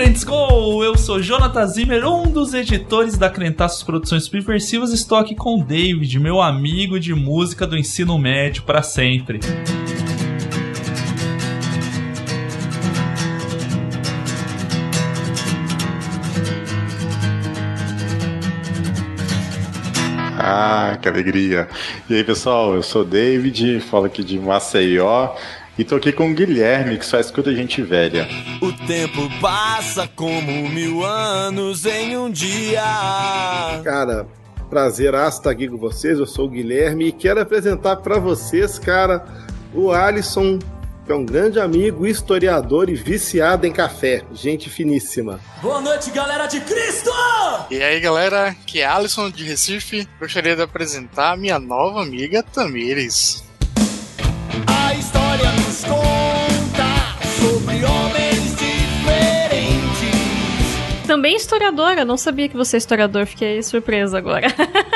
Crentes Go! Eu sou Jonathan Zimmer, um dos editores da Crentaços Produções Subversivas. Estou aqui com o David, meu amigo de música do ensino médio para sempre. Ah, que alegria. E aí, pessoal, eu sou o David, falo aqui de Maceió. E tô aqui com o Guilherme, que só escuta gente velha. O tempo passa como mil anos em um dia. Cara, prazer estar aqui com vocês. Eu sou o Guilherme e quero apresentar para vocês, cara, o Alisson que é um grande amigo, historiador e viciado em café. Gente finíssima. Boa noite, galera de Cristo! E aí, galera, que é Alisson de Recife. Gostaria de apresentar minha nova amiga Tamires. A história nos conta sobre homens diferentes. Também historiadora, não sabia que você é historiador, fiquei surpresa agora.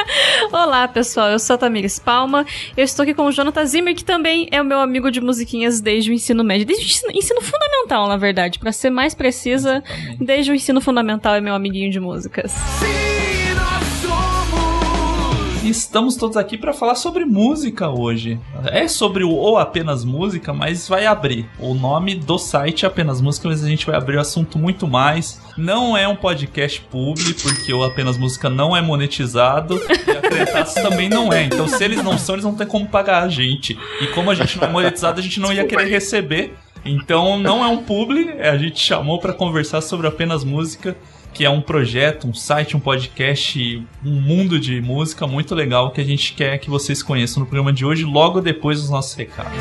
Olá, pessoal, eu sou a Tamires Palma, eu estou aqui com o Jonathan Zimmer, que também é o meu amigo de musiquinhas desde o ensino médio, desde o ensino, ensino fundamental, na verdade, para ser mais precisa, desde o ensino fundamental é meu amiguinho de músicas. E estamos todos aqui para falar sobre música hoje. É sobre o ou apenas música, mas vai abrir. O nome do site é apenas música, mas a gente vai abrir o assunto muito mais. Não é um podcast público, porque o apenas música não é monetizado e a também não é. Então, se eles não são, eles não têm como pagar a gente. E como a gente não é monetizado, a gente não ia querer receber. Então, não é um publi, a gente chamou para conversar sobre apenas música que é um projeto, um site, um podcast, um mundo de música muito legal que a gente quer que vocês conheçam no programa de hoje, logo depois dos nossos recados.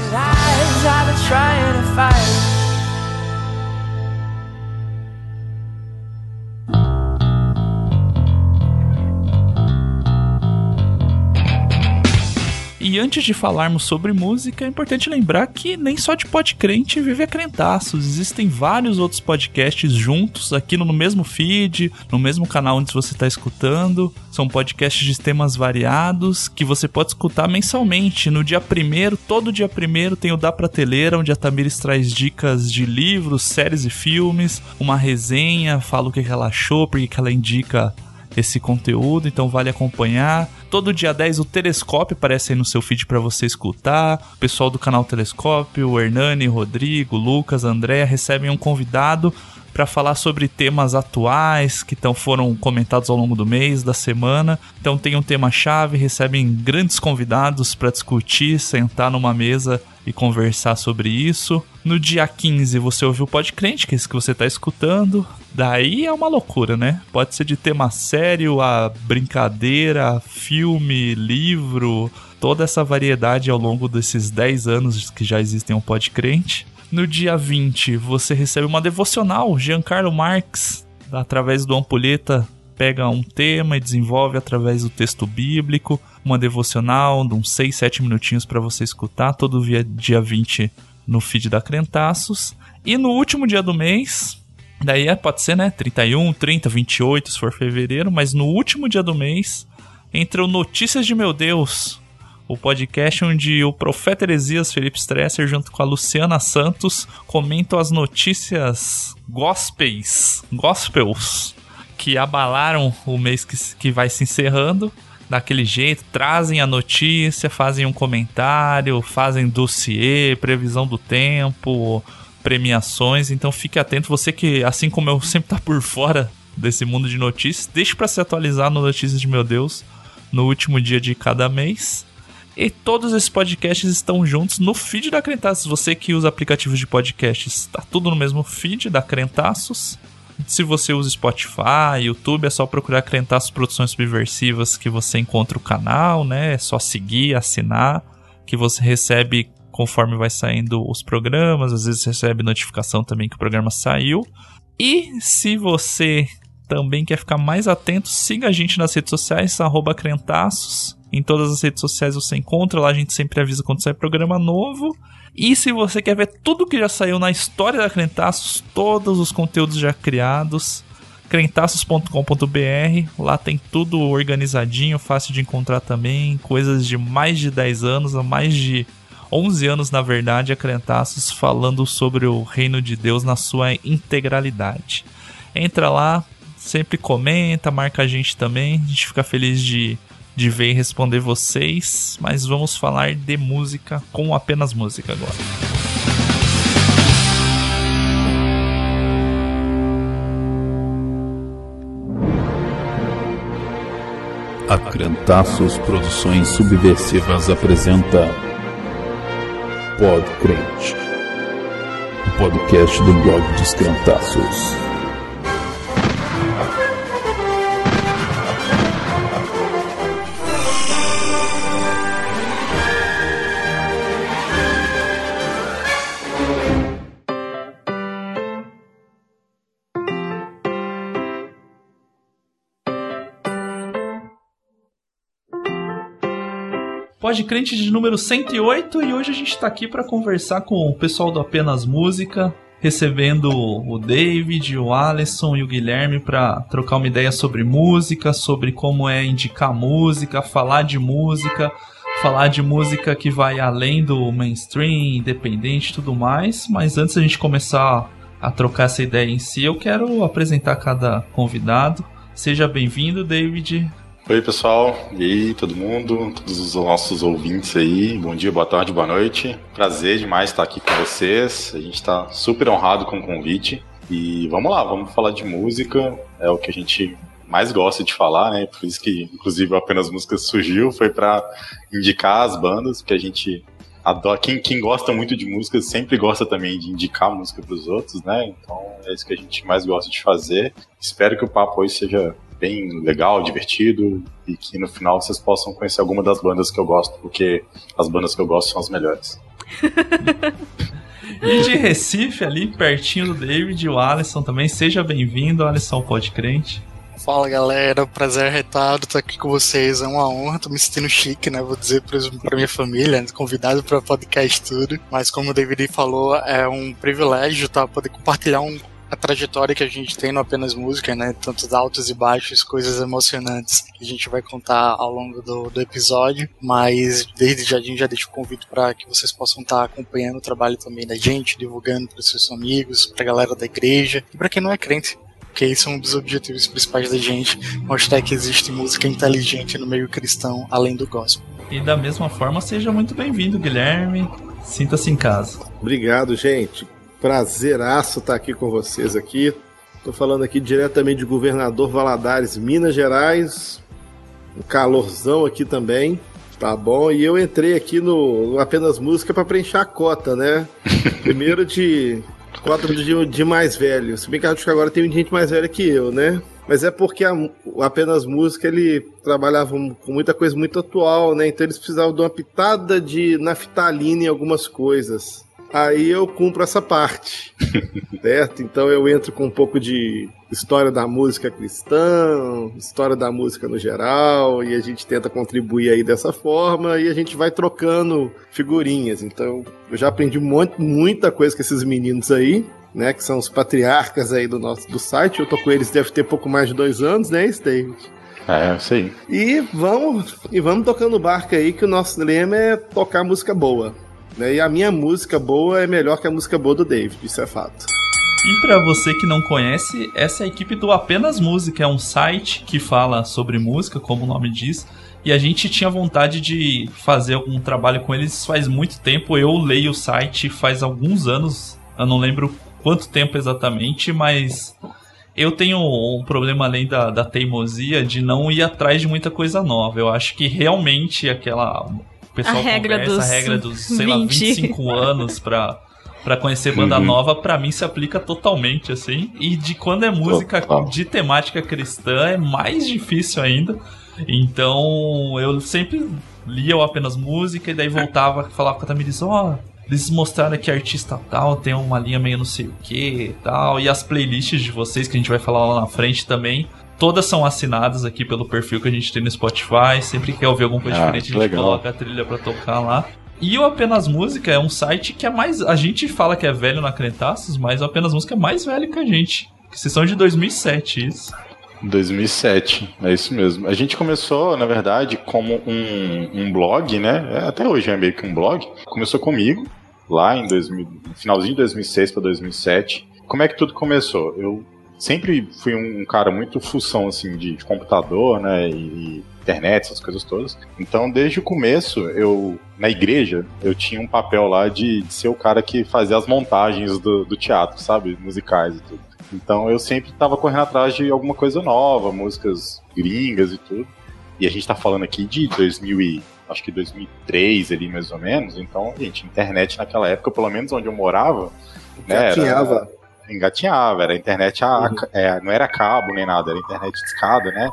E antes de falarmos sobre música, é importante lembrar que nem só de podcrente vive a Crentaços. Existem vários outros podcasts juntos aqui no mesmo feed, no mesmo canal onde você está escutando. São podcasts de temas variados que você pode escutar mensalmente. No dia primeiro, todo dia primeiro, tem o Da Prateleira, onde a Tamires traz dicas de livros, séries e filmes, uma resenha, fala o que ela achou, porque que ela indica esse conteúdo, então vale acompanhar. Todo dia 10 o Telescópio aparece aí no seu feed para você escutar. O pessoal do canal Telescópio, o Hernani, Rodrigo, Lucas, André recebem um convidado para falar sobre temas atuais que então foram comentados ao longo do mês, da semana. Então tem um tema-chave, recebem grandes convidados para discutir, sentar numa mesa e conversar sobre isso. No dia 15 você ouviu o Podcrente, que é esse que você está escutando. Daí é uma loucura, né? Pode ser de tema sério a brincadeira, filme, livro, toda essa variedade ao longo desses 10 anos que já existem um Podcrente. No dia 20 você recebe uma devocional, Giancarlo Marx, através do Ampulheta pega um tema e desenvolve através do texto bíblico, uma devocional de uns 6, 7 minutinhos para você escutar todo dia 20 no feed da Crentaços. E no último dia do mês, daí é, pode ser, né, 31, 30, 28, se for fevereiro, mas no último dia do mês, entra Notícias de Meu Deus, o podcast onde o profeta Heresias Felipe Stresser, junto com a Luciana Santos, comentam as notícias gospels, gospels, que abalaram o mês que, que vai se encerrando daquele jeito, trazem a notícia, fazem um comentário, fazem dossiê, previsão do tempo, premiações, então fique atento, você que, assim como eu, sempre tá por fora desse mundo de notícias, deixe para se atualizar no Notícias de Meu Deus no último dia de cada mês. E todos esses podcasts estão juntos no feed da Crentaços. Você que usa aplicativos de podcasts, está tudo no mesmo feed da Crentaços. Se você usa Spotify, YouTube, é só procurar Crentaços Produções Subversivas que você encontra o canal, né? É só seguir, assinar, que você recebe conforme vai saindo os programas. Às vezes recebe notificação também que o programa saiu. E se você também quer ficar mais atento, siga a gente nas redes sociais, arroba Crentaços. Em todas as redes sociais você encontra, lá a gente sempre avisa quando sai programa novo. E se você quer ver tudo que já saiu na história da Crentaços, todos os conteúdos já criados, crentaços.com.br, lá tem tudo organizadinho, fácil de encontrar também, coisas de mais de 10 anos, há mais de 11 anos na verdade, a Crentaços falando sobre o reino de Deus na sua integralidade. Entra lá, sempre comenta, marca a gente também. A gente fica feliz de, de ver e responder vocês. Mas vamos falar de música com apenas música agora. A Crentaços Produções Subversivas apresenta Pod Crente, o podcast do blog dos Crentaços. Pode Crente de número 108 e hoje a gente tá aqui para conversar com o pessoal do Apenas Música, recebendo o David, o Alisson e o Guilherme para trocar uma ideia sobre música, sobre como é indicar música, falar de música, falar de música que vai além do mainstream, independente e tudo mais. Mas antes a gente começar a trocar essa ideia em si, eu quero apresentar cada convidado. Seja bem-vindo, David. Oi, pessoal. E aí, todo mundo, todos os nossos ouvintes aí. Bom dia, boa tarde, boa noite. Prazer demais estar aqui com vocês. A gente está super honrado com o convite. E vamos lá, vamos falar de música. É o que a gente mais gosta de falar, né? Por isso que, inclusive, apenas música surgiu. Foi para indicar as bandas, que a gente adora. Quem, quem gosta muito de música sempre gosta também de indicar música para os outros, né? Então é isso que a gente mais gosta de fazer. Espero que o papo hoje seja bem legal, divertido e que no final vocês possam conhecer alguma das bandas que eu gosto, porque as bandas que eu gosto são as melhores. e de Recife, ali pertinho do David, o Alisson também. Seja bem-vindo, Alisson Pode Crente. Fala galera, prazer retado estar aqui com vocês, é uma honra, tô me sentindo chique, né? Vou dizer pra minha família, convidado para podcast tudo, mas como o David falou, é um privilégio tá, poder compartilhar um a trajetória que a gente tem no apenas música, né? Tantos altos e baixos, coisas emocionantes que a gente vai contar ao longo do, do episódio. Mas desde já a gente já deixa o convite para que vocês possam estar acompanhando o trabalho também da gente, divulgando para os seus amigos, para a galera da igreja e para quem não é crente. Porque esse é um dos objetivos principais da gente, mostrar que existe música inteligente no meio cristão, além do gospel. E da mesma forma, seja muito bem-vindo, Guilherme. Sinta-se em casa. Obrigado, gente. Prazeraço estar aqui com vocês aqui. Estou falando aqui diretamente de Governador Valadares, Minas Gerais. Um calorzão aqui também. Tá bom? E eu entrei aqui no, no apenas música para preencher a cota, né? Primeiro de cota de, de mais velho. Se bem que acho que agora tem gente mais velha que eu, né? Mas é porque a, apenas música ele trabalhava com muita coisa muito atual, né? Então eles precisavam de uma pitada de naftalina em algumas coisas aí eu cumpro essa parte, certo? Então eu entro com um pouco de história da música cristã, história da música no geral, e a gente tenta contribuir aí dessa forma, e a gente vai trocando figurinhas. Então eu já aprendi muito, muita coisa com esses meninos aí, né, que são os patriarcas aí do nosso do site. Eu tô com eles deve ter pouco mais de dois anos, né, David? É, isso aí. E vamos, e vamos tocando barco aí, que o nosso lema é tocar música boa. Né? E a minha música boa é melhor que a música boa do David, isso é fato. E para você que não conhece, essa é a equipe do Apenas Música, é um site que fala sobre música, como o nome diz. E a gente tinha vontade de fazer algum trabalho com eles faz muito tempo. Eu leio o site faz alguns anos, eu não lembro quanto tempo exatamente, mas eu tenho um problema além da, da teimosia de não ir atrás de muita coisa nova. Eu acho que realmente aquela o pessoal a regra conversa, dos a regra dos, sei 20. lá, 25 anos pra, pra conhecer banda uhum. nova, pra mim se aplica totalmente, assim. E de quando é música Total. de temática cristã, é mais difícil ainda. Então, eu sempre lia apenas música e daí voltava falava com a Tamiris, ó, oh, eles mostraram que artista tal tem uma linha meio não sei o que tal. E as playlists de vocês, que a gente vai falar lá na frente também, Todas são assinadas aqui pelo perfil que a gente tem no Spotify. Sempre que quer ouvir alguma coisa ah, diferente, a gente legal. coloca a trilha pra tocar lá. E o Apenas Música é um site que é mais. A gente fala que é velho na Crentaços, mas o Apenas Música é mais velho que a gente. Que vocês são de 2007, isso. 2007, é isso mesmo. A gente começou, na verdade, como um, um blog, né? É, até hoje é meio que um blog. Começou comigo, lá em 2000, finalzinho de 2006 para 2007. Como é que tudo começou? Eu sempre fui um cara muito função assim de, de computador, né, e, internet, essas coisas todas. Então, desde o começo, eu na igreja, eu tinha um papel lá de, de ser o cara que fazia as montagens do, do teatro, sabe, musicais e tudo. Então, eu sempre estava correndo atrás de alguma coisa nova, músicas gringas e tudo. E a gente tá falando aqui de 2000 e acho que 2003 ali mais ou menos. Então, gente, internet naquela época, pelo menos onde eu morava, né, era, engatinhava, era internet a, Uhum. é, não era cabo nem nada, era internet discada, né?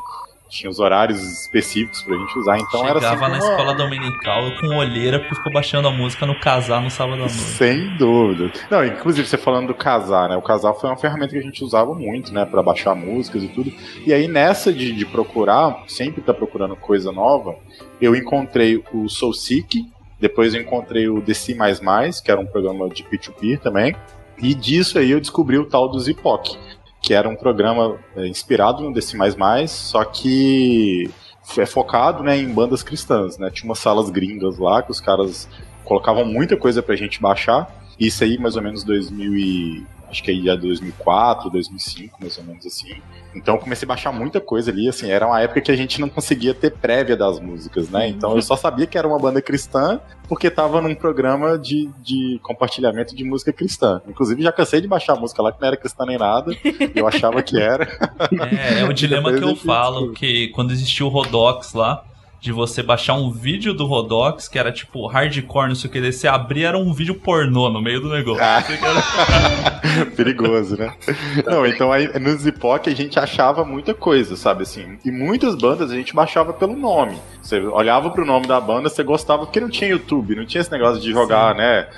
Tinha os horários específicos pra gente usar, então era Chegava na uma- escola dominical com olheira porque ficou baixando a música no casar no sábado à noite. Sem dúvida. Não, inclusive você falando do casar, né? O casar foi uma ferramenta que a gente usava muito, né? Pra baixar músicas e tudo. E aí nessa de, de procurar, sempre tá procurando coisa nova, eu encontrei o Soul Seek, depois eu encontrei o DC++, que era um programa de P2P também. E disso aí eu descobri o tal do Zipoc, que era um programa é, inspirado no DC++, só que é focado né, em bandas cristãs, né? Tinha umas salas gringas lá que os caras colocavam muita coisa pra gente baixar. Isso aí mais ou menos 2000 e acho que aí já 2004, 2005, mais ou menos assim. Então eu comecei a baixar muita coisa ali, assim, era uma época que a gente não conseguia ter prévia das músicas, né? Então eu só sabia que era uma banda cristã porque tava num programa de, de compartilhamento de música cristã. Inclusive já cansei de baixar música lá que não era cristã nem nada, eu achava que era. É, é o dilema que eu falo, que quando existiu o Rodox lá, de você baixar um vídeo do Rodox, que era tipo hardcore, não sei o que, daí você abria, era um vídeo pornô no meio do negócio. Ah. Perigoso, né? Não, então aí no Zipoc a gente achava muita coisa, sabe assim? E muitas bandas a gente baixava pelo nome. Você olhava pro nome da banda, você gostava, porque não tinha YouTube, não tinha esse negócio de jogar, né?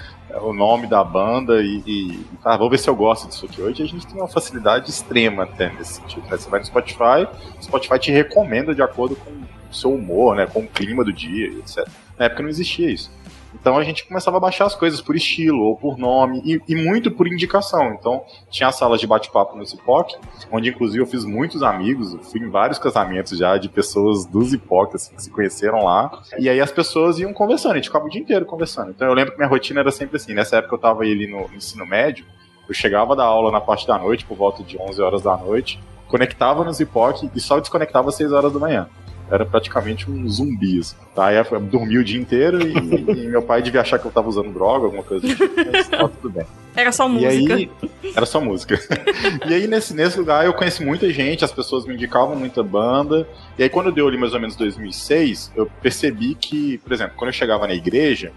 O nome da banda e, e ah, vou ver se eu gosto disso aqui. Hoje a gente tem uma facilidade extrema até nesse sentido. né? Você vai no Spotify, o Spotify te recomenda de acordo com seu humor, né? Com o clima do dia, etc. Na época não existia isso. Então a gente começava a baixar as coisas por estilo ou por nome e, e muito por indicação. Então tinha as salas de bate-papo no Zipoc, onde inclusive eu fiz muitos amigos, fui em vários casamentos já de pessoas do Zipoc assim, que se conheceram lá. E aí as pessoas iam conversando, a gente ficava o dia inteiro conversando. Então eu lembro que minha rotina era sempre assim. Nessa época eu tava ali no ensino médio, eu chegava da aula na parte da noite, por volta de 11 horas da noite, conectava no Zipoc e só desconectava às 6 horas da manhã era praticamente um zumbi. Assim. Tá? Aí eu dormi o dia inteiro e, e meu pai devia achar que eu tava usando droga, alguma coisa tipo, mas tava tudo bem. Era só E música. aí, era só música. e aí, nesse, nesse lugar, eu conheci muita gente, as pessoas me indicavam muita banda. E aí, quando deu ali mais ou menos 2006, eu percebi que, por exemplo, quando eu chegava na igreja,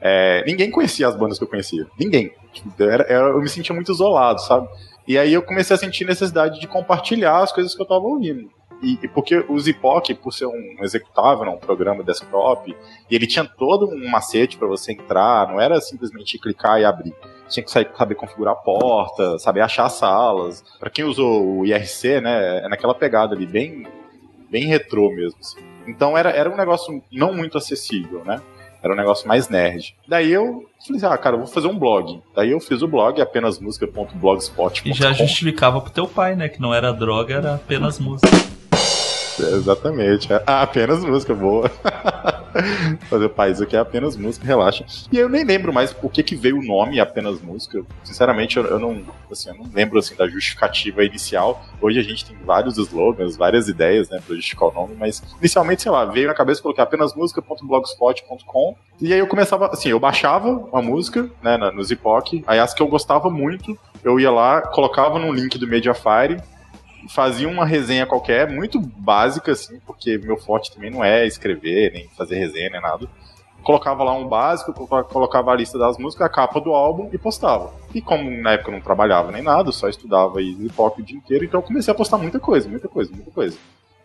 é, ninguém conhecia as bandas que eu conhecia. Ninguém. Era- era- eu me sentia muito isolado, sabe? E aí eu comecei a sentir necessidade de compartilhar as coisas que eu tava ouvindo. E, e porque o Zipoc, por ser um executável, um programa desktop, e ele tinha todo um macete para você entrar, não era simplesmente clicar e abrir. Tinha que saber, configurar a porta, saber achar as salas. Para quem usou o IRC, né, é naquela pegada ali, bem, bem retrô mesmo. assim. Então era, era um negócio não muito acessível, né? Era um negócio mais nerd. Daí eu falei assim, ah, cara, eu vou fazer um blog. Daí eu fiz o blog, apenasmusica.blogspot.com. E já justificava pro teu pai, né? Que não era droga, era apenas música. Exatamente. Ah, apenas música, boa. Fazer pai, isso aqui é apenas música, relaxa. E eu nem lembro mais por que, que veio o nome apenas música. Sinceramente, eu, eu não, assim, eu não lembro assim, da justificativa inicial. Hoje a gente tem vários slogans, várias ideias, né, pra justificar o nome, mas inicialmente, sei lá, veio na cabeça colocar apenas música.blogspot.com. E aí eu começava, assim, eu baixava uma música, né, no Zipoc, aí as que eu gostava muito, eu ia lá, colocava num link do Mediafire, fazia uma resenha qualquer, muito básica, assim, porque meu forte também não é escrever, nem fazer resenha, nem nada. Colocava lá um básico, colo- colocava a lista das músicas, a capa do álbum e postava. E como na época eu não trabalhava nem nada, só estudava e hip-hop o dia inteiro, então eu comecei a postar muita coisa, muita coisa, muita coisa.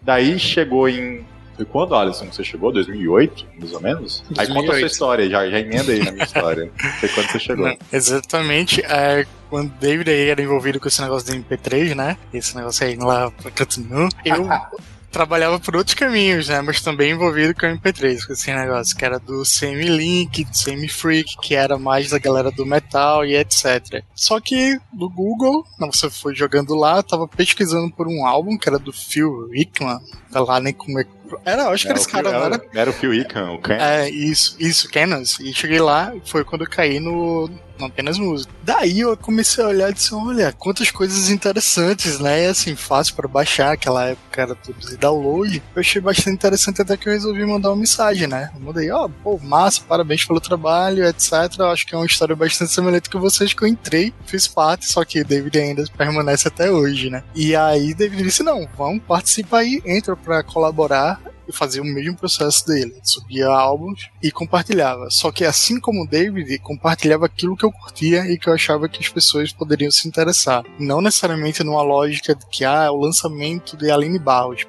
Daí chegou em. Foi quando, Alisson, você chegou? 2008, mais ou menos? Aí conta a sua 2008. história, já, já emenda aí na minha história. Foi quando você chegou. Não, exatamente. É, quando o David aí era envolvido com esse negócio do MP3, né? Esse negócio aí lá pra canto nu, eu trabalhava por outros caminhos, né? Mas também envolvido com o MP3, com esse negócio, que era do Semi-Link, do Semi-Freak, que era mais da galera do metal e etc. Só que do Google, não, você foi jogando lá, tava pesquisando por um álbum que era do Phil Rickman, tá lá nem como é Era, acho que era esse cara, não era, era? o Phil Icahn, o Ken. É, isso, isso, Canons. E cheguei lá, foi quando eu caí no, no apenas música. Daí eu comecei a olhar e disse, olha, quantas coisas interessantes, né? E assim, fácil para baixar, aquela época era tudo de download. Eu achei bastante interessante até que eu resolvi mandar uma mensagem, né? Eu mandei, ó, pô, massa, parabéns pelo trabalho, etc. Eu acho que é uma história bastante semelhante com vocês que eu entrei, fiz parte, só que David ainda permanece até hoje, né? E aí David disse, não, vamos, participa aí, entra pra colaborar fazia o mesmo processo dele. Subia álbuns e compartilhava. Só que assim como o David, compartilhava aquilo que eu curtia e que eu achava que as pessoas poderiam se interessar. Não necessariamente numa lógica de que, ah, é o lançamento de Aline Barros.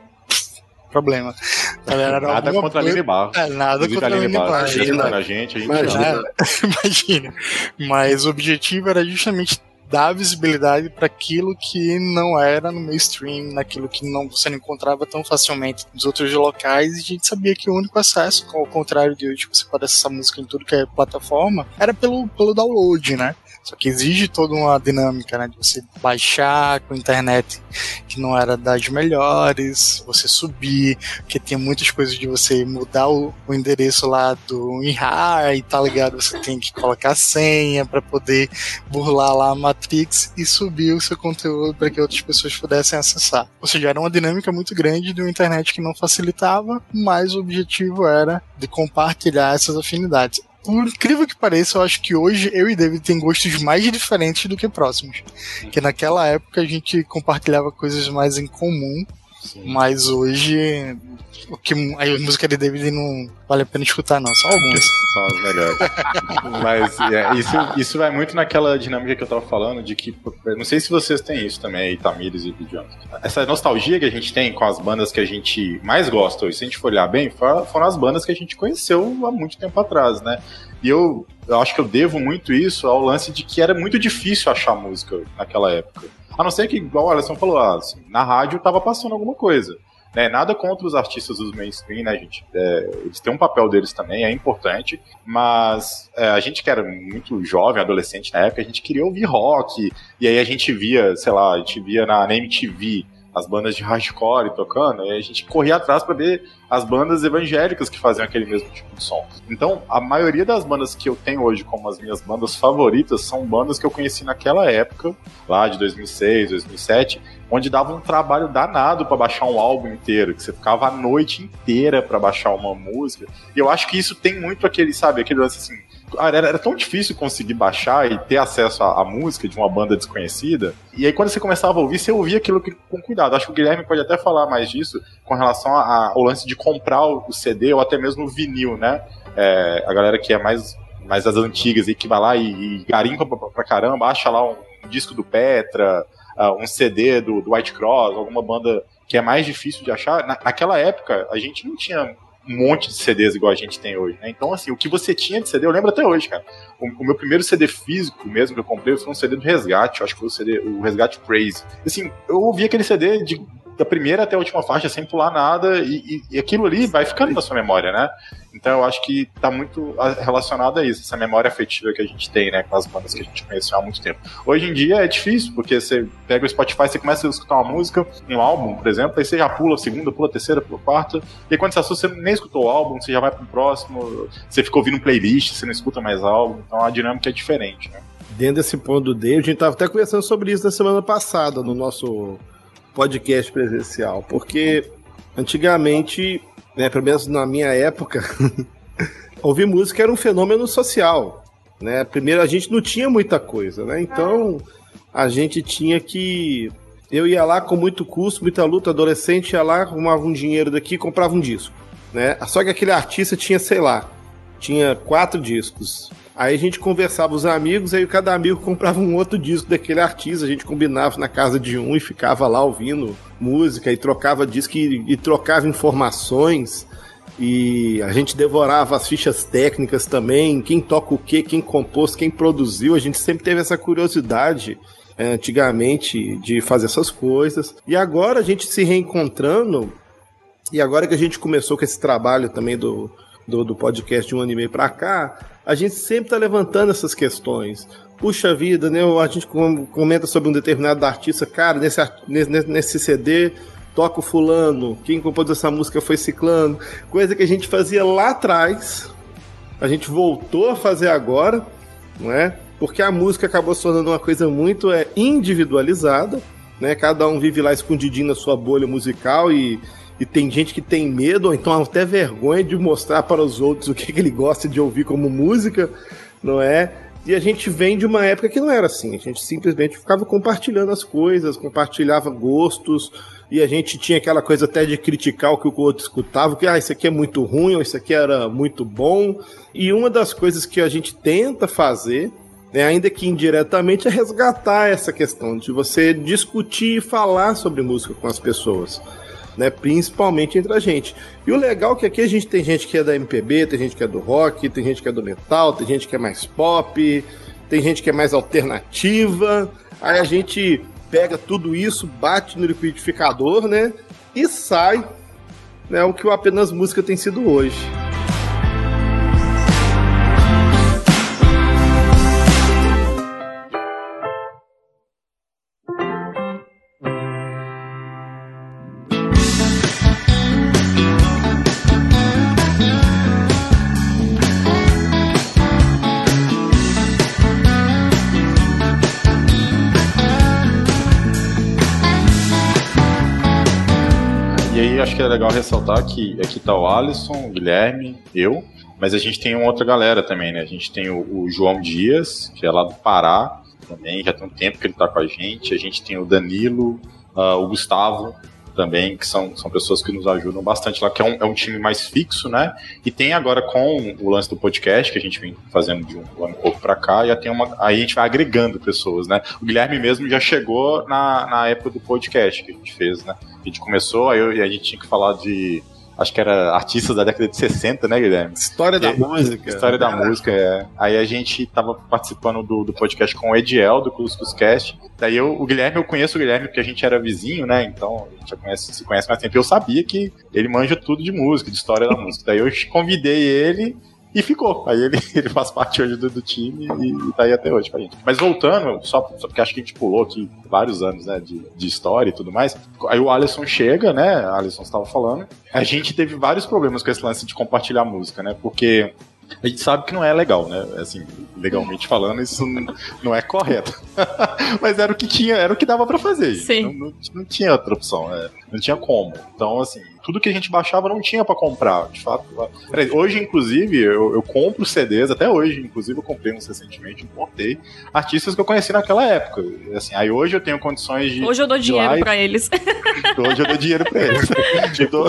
Problema. Nada contra a coisa- Aline Barros. É, nada Inclusive, contra a Aline Barros, Imagina. a gente, a gente Imagina. ama. Imagina. Mas o objetivo era justamente dar visibilidade para aquilo que não era no mainstream, naquilo que não você não encontrava tão facilmente nos outros locais, e a gente sabia que o único acesso, ao contrário de hoje, que você pode acessar música em tudo que é plataforma, era pelo, pelo download, né? Só que exige toda uma dinâmica, né? De você baixar com internet que não era das melhores, você subir, porque tinha muitas coisas de você mudar o, o endereço lá do WinRAR e tá ligado? Você tem que colocar a senha para poder burlar lá a Matrix e subir o seu conteúdo para que outras pessoas pudessem acessar. Ou seja, era uma dinâmica muito grande de uma internet que não facilitava, mas o objetivo era de compartilhar essas afinidades. Por incrível que pareça, eu acho que hoje eu e David tem gostos mais diferentes do que próximos. Que naquela época a gente compartilhava coisas mais em comum, Sim. mas hoje o que a música de David não vale a pena escutar não, só algumas. São as melhores. Mas é, isso, isso vai muito naquela dinâmica que eu tava falando, de que. Não sei se vocês têm isso também, Tamires e Jonathan. Essa nostalgia que a gente tem com as bandas que a gente mais gosta hoje, se a gente for olhar bem, for- foram as bandas que a gente conheceu há muito tempo atrás, né? E eu, eu acho que eu devo muito isso ao lance de que era muito difícil achar música naquela época. A não ser que, igual o Alisson falou, ah, assim, na rádio tava passando alguma coisa. Né, nada contra os artistas dos mainstream, né, gente? É, eles têm um papel deles também, é importante, mas é, a gente que era muito jovem, adolescente na época, a gente queria ouvir rock, e aí a gente via, sei lá, a gente via na, na MTV as bandas de hardcore tocando, e a gente corria atrás para ver as bandas evangélicas que faziam aquele mesmo tipo de som. Então, a maioria das bandas que eu tenho hoje como as minhas bandas favoritas são bandas que eu conheci naquela época, lá de 2006, 2007, onde dava um trabalho danado para baixar um álbum inteiro, que você ficava a noite inteira para baixar uma música. E eu acho que isso tem muito aquele, sabe, aquele lance assim, era, era tão difícil conseguir baixar e ter acesso à, à música de uma banda desconhecida. E aí, quando você começava a ouvir, você ouvia aquilo que- com cuidado. Acho que o Guilherme pode até falar mais disso com relação a- a- ao lance de comprar o, CD ou até mesmo o vinil, né? É, a galera que é mais, mais das antigas e que vai lá e, e garimpa pra, pra caramba, acha lá um, disco do Petra, ah, um CD do, do White Cross, alguma banda que é mais difícil de achar. Na- naquela época, a gente não tinha um monte de CDs igual a gente tem hoje, né? Então, assim, o que você tinha de CD, eu lembro até hoje, cara. O, o meu primeiro CD físico mesmo que eu comprei foi um CD do Resgate, acho que foi o CD, o Resgate Crazy. Assim, eu ouvi aquele CD de, da primeira até a última faixa sem pular nada e, e- e aquilo ali vai ficando na sua memória, né? Então eu acho que tá muito relacionado a isso, essa memória afetiva que a gente tem, né, com as bandas que a gente conheceu há muito tempo. Hoje em dia é difícil, porque você pega o Spotify, você começa a escutar uma música, um álbum, por exemplo, aí você já pula a segunda, pula a terceira, pula a quarta, e quando você assusta, você nem escutou o álbum, você já vai pro próximo, você fica ouvindo playlist, você não escuta mais álbum, então a dinâmica é diferente, né? Dentro desse ponto David, a gente estava até conversando sobre isso na semana passada, no nosso podcast presencial, porque antigamente, né, pelo menos na minha época, ouvir música era um fenômeno social. Né? Primeiro, a gente não tinha muita coisa, né? Então, a gente tinha que. Eu ia lá com muito custo, muita luta, adolescente, ia lá, arrumava um dinheiro daqui comprava um disco. Né? Só que aquele artista tinha, sei lá, tinha quatro discos. Aí a gente conversava os amigos, aí cada amigo comprava um outro disco daquele artista, a gente combinava na casa de um e ficava lá ouvindo música e trocava disco e, e trocava informações. E a gente devorava as fichas técnicas também, quem toca o que, quem compôs, quem produziu. A gente sempre teve essa curiosidade eh, antigamente de fazer essas coisas. E agora a gente se reencontrando, e agora que a gente começou com esse trabalho também do, do, do podcast de um ano e meio pra cá, a gente sempre tá levantando essas questões. Puxa vida, né? A gente com- comenta sobre um determinado artista, cara, nesse, nesse, nesse CD toca o fulano, quem compôs essa música foi ciclano, coisa que a gente fazia lá atrás, a gente voltou a fazer agora, não é? Porque a música acabou se tornando uma coisa muito é, individualizada, né? Cada um vive lá escondidinho na sua bolha musical e, e tem gente que tem medo, ou então até vergonha de mostrar para os outros o que, que ele gosta de ouvir como música, não é? E a gente vem de uma época que não era assim. A gente simplesmente ficava compartilhando as coisas, compartilhava gostos, e a gente tinha aquela coisa até de criticar o que o outro escutava, que ah, isso aqui é muito ruim, ou isso aqui era muito bom. E uma das coisas que a gente tenta fazer, né, ainda que indiretamente, é resgatar essa questão de você discutir e falar sobre música com as pessoas. Né, principalmente entre a gente. E o legal é que aqui a gente tem gente que é da MPB, tem gente que é do rock, tem gente que é do metal, tem gente que é mais pop, tem gente que é mais alternativa. Aí a gente pega tudo isso, bate no liquidificador, né? E sai né, o que o apenas música tem sido hoje. Que é legal ressaltar que aqui tá o Alisson, o Guilherme, eu, mas a gente tem uma outra galera também, né? A gente tem o, o, João Dias, que é lá do Pará também, já tem um tempo que ele tá com a gente. A gente tem o Danilo, uh, o Gustavo também, que são, são pessoas que nos ajudam bastante lá, que é um, é um time mais fixo, né? E tem agora com o lance do podcast, que a gente vem fazendo de um ano e pouco pra cá, já tem uma. Aí a gente vai agregando pessoas, né? O Guilherme mesmo já chegou na, na época do podcast que a gente fez, né? A gente começou, aí eu, a gente tinha que falar de acho que era artistas da década de 60, né, Guilherme? História da e, música. História da música, é. Aí a gente tava participando do, do podcast com o Ediel, do Cuscuscast. Daí eu, o Guilherme, eu conheço o Guilherme porque a gente era vizinho, né? Então a gente já conhece, se conhece mais tempo. Eu sabia que ele manja tudo de música, de história da música. Daí eu convidei ele e ficou. Aí ele, ele faz parte hoje do, do time e, e tá aí até hoje pra gente. Mas voltando, só, só porque acho que a gente pulou aqui vários anos, né, de, de história e tudo mais. Aí o Alisson chega, né, Alisson estava falando. A gente teve vários problemas com esse lance de compartilhar música, né, porque a gente sabe que não é legal, né? Assim, legalmente falando, isso não é correto. Mas era o que tinha, era o que dava para fazer. Sim. Não, não, não, tinha outra opção, né? Não tinha como. Então, assim, tudo que a gente baixava não tinha para comprar, de fato. Hoje, inclusive, eu, eu, compro CDs, até hoje, inclusive, eu comprei uns recentemente, importei artistas que eu conheci naquela época. Assim, aí hoje eu tenho condições de. Hoje eu dou dinheiro para eles. Hoje eu dou dinheiro para eles. eu tô,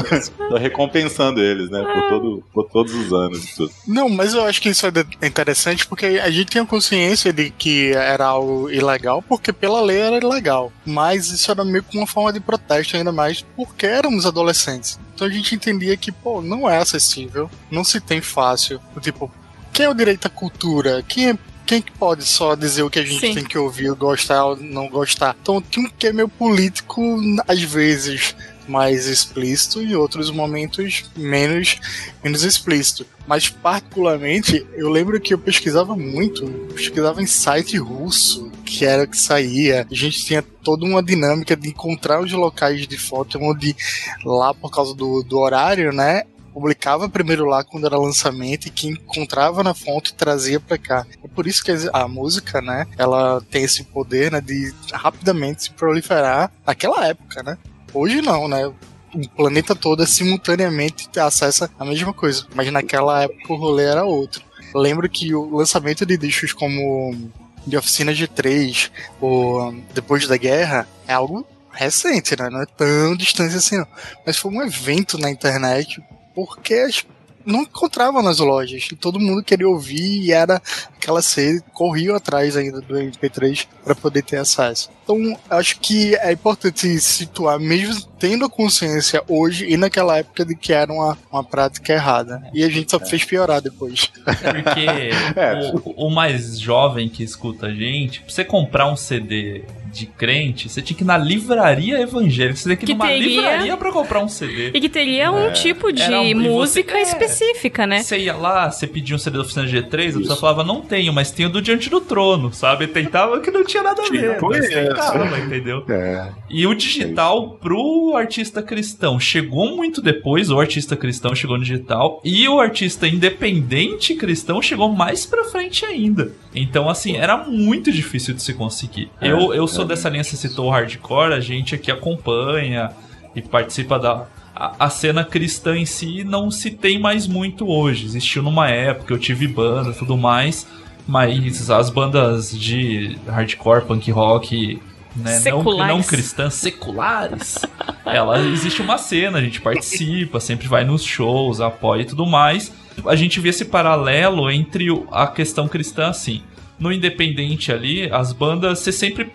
tô, recompensando eles, né? Por, todo, por todos os anos. Tudo. Não, mas eu acho que isso é interessante porque a gente tem a consciência de que era algo ilegal, porque pela lei era ilegal. Mas isso era meio que uma forma de protesto, ainda mais porque éramos adolescentes. Então a gente entendia que, pô, não é acessível, não se tem fácil. Tipo, quem é o direito à cultura? Quem é quem pode só dizer o que a gente Sim. tem que ouvir, gostar ou não gostar? Então tem um que é meio político, às vezes mais explícito e outros momentos menos, menos explícito. Mas particularmente, eu lembro que eu pesquisava muito, pesquisava em site russo, que era que saía. A gente tinha toda uma dinâmica de encontrar os locais de foto onde lá por causa do, do horário, né, publicava primeiro lá quando era lançamento e que encontrava na fonte trazia para cá. É por isso que a música, né, ela tem esse poder, né, de rapidamente se proliferar naquela época, né? Hoje não, né? O planeta todo simultaneamente acessa a mesma coisa. Mas naquela época o rolê era outro. Lembro que o lançamento de discos como de Oficina de 3 ou Depois da Guerra é algo recente, né? Não é tão distante assim, não. Mas foi um evento na internet porque as não encontrava nas lojas. E todo mundo queria ouvir e era aquela série, corriam atrás ainda do MP3 para poder ter acesso. Então, acho que é importante situar, mesmo tendo a consciência hoje e naquela época de que era uma, uma prática errada. E a gente só fez piorar depois. É porque é. o, o, mais jovem que escuta a gente, pra você comprar um CD de crente, você tinha que ir na livraria evangélica. Você tinha que ir Que numa teria- livraria pra comprar um CD. E que teria um tipo de um- você- música é. específica, né? Você ia lá, você pedia um CD da oficina G3, a pessoa falava, não tenho, mas tenho do Diante do Trono, sabe? Tentava que não tinha nada a ver. Tipo isso. tentava, entendeu? É. E o digital pro artista cristão chegou muito depois, o artista cristão chegou no digital, e o artista independente cristão chegou mais pra frente ainda. Então, assim, era muito difícil de se conseguir. É, eu, eu sou dessa linha, você citou o hardcore, a gente aqui acompanha e participa da. A, a cena cristã em si não se tem mais muito hoje. Existiu numa época, eu tive banda e tudo mais, mas as bandas de hardcore, punk rock, né, não, Seculares. não cristãs, seculares, ela existe uma cena, a gente participa, sempre vai nos shows, apoia e tudo mais. A gente vê esse paralelo entre a questão cristã, assim. No independente ali, as bandas, você sempre.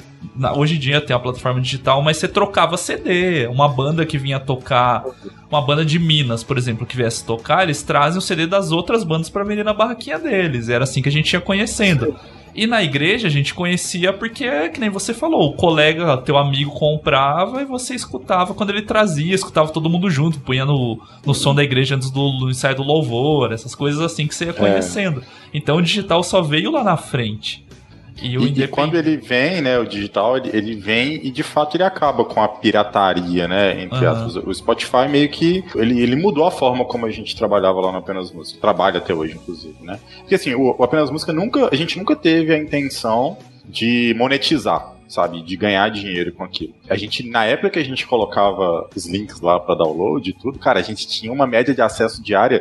Hoje em dia tem a plataforma digital, mas você trocava CD. Uma banda que vinha tocar. Uma banda de Minas, por exemplo, que viesse tocar, eles trazem o CD das outras bandas pra vender na barraquinha deles. Era assim que a gente ia conhecendo. E na igreja a gente conhecia porque, que nem você falou, o colega, teu amigo comprava e você escutava quando ele trazia, escutava todo mundo junto, punha no, no som da igreja antes do, do ensaio do louvor, essas coisas assim que você ia conhecendo. Então o digital só veio lá na frente. E E, e quando ele vem, né, o digital, ele, ele vem e de fato ele acaba com a pirataria, né, entre aspas. O Spotify meio que, ele, ele mudou a forma como a gente trabalhava lá no Apenas Música, trabalha até hoje, inclusive, né. Porque assim, o, o Apenas Música nunca, a gente nunca teve a intenção de monetizar, sabe, de ganhar dinheiro com aquilo. A gente, na época que a gente colocava os links lá para download e tudo, cara, a gente tinha uma média de acesso diária,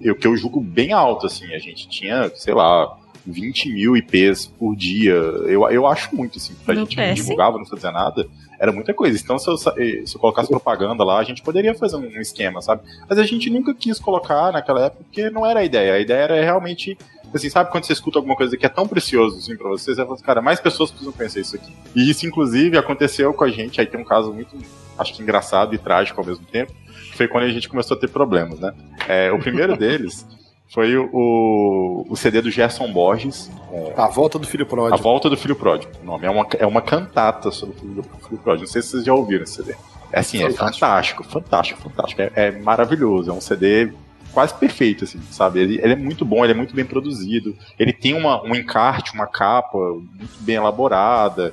eu, que eu julgo bem alto, assim, a gente tinha, sei lá, 20 mil IPs por dia. Eu, eu acho muito, assim, pra No gente não divulgava, não fazia nada, era muita coisa. Então, se eu, eh, se eu colocasse propaganda lá, a gente poderia fazer um esquema, sabe? Mas a gente nunca quis colocar naquela época, porque não era a ideia. A ideia era realmente, assim, sabe quando você escuta alguma coisa que é tão precioso, assim, pra você, você fala assim, cara, mais pessoas precisam conhecer isso aqui. E isso, inclusive, aconteceu com a gente, aí tem um caso muito, acho que engraçado e trágico ao mesmo tempo, que foi quando a gente começou a ter problemas, né? É, o primeiro deles foi o, o, CD do Gerson Borges, A volta do filho A pródigo. Volta do Filho Pródigo. O nome é uma, é uma cantata sobre o Filho, do Filho Pródigo. Não sei se vocês já ouviram esse CD. É assim, é fantástico, fantástico, fantástico. É, é maravilhoso. É um CD quase perfeito, assim, sabe? Ele, ele é muito bom, ele é muito bem produzido. Ele tem uma, um encarte, uma capa muito bem elaborada.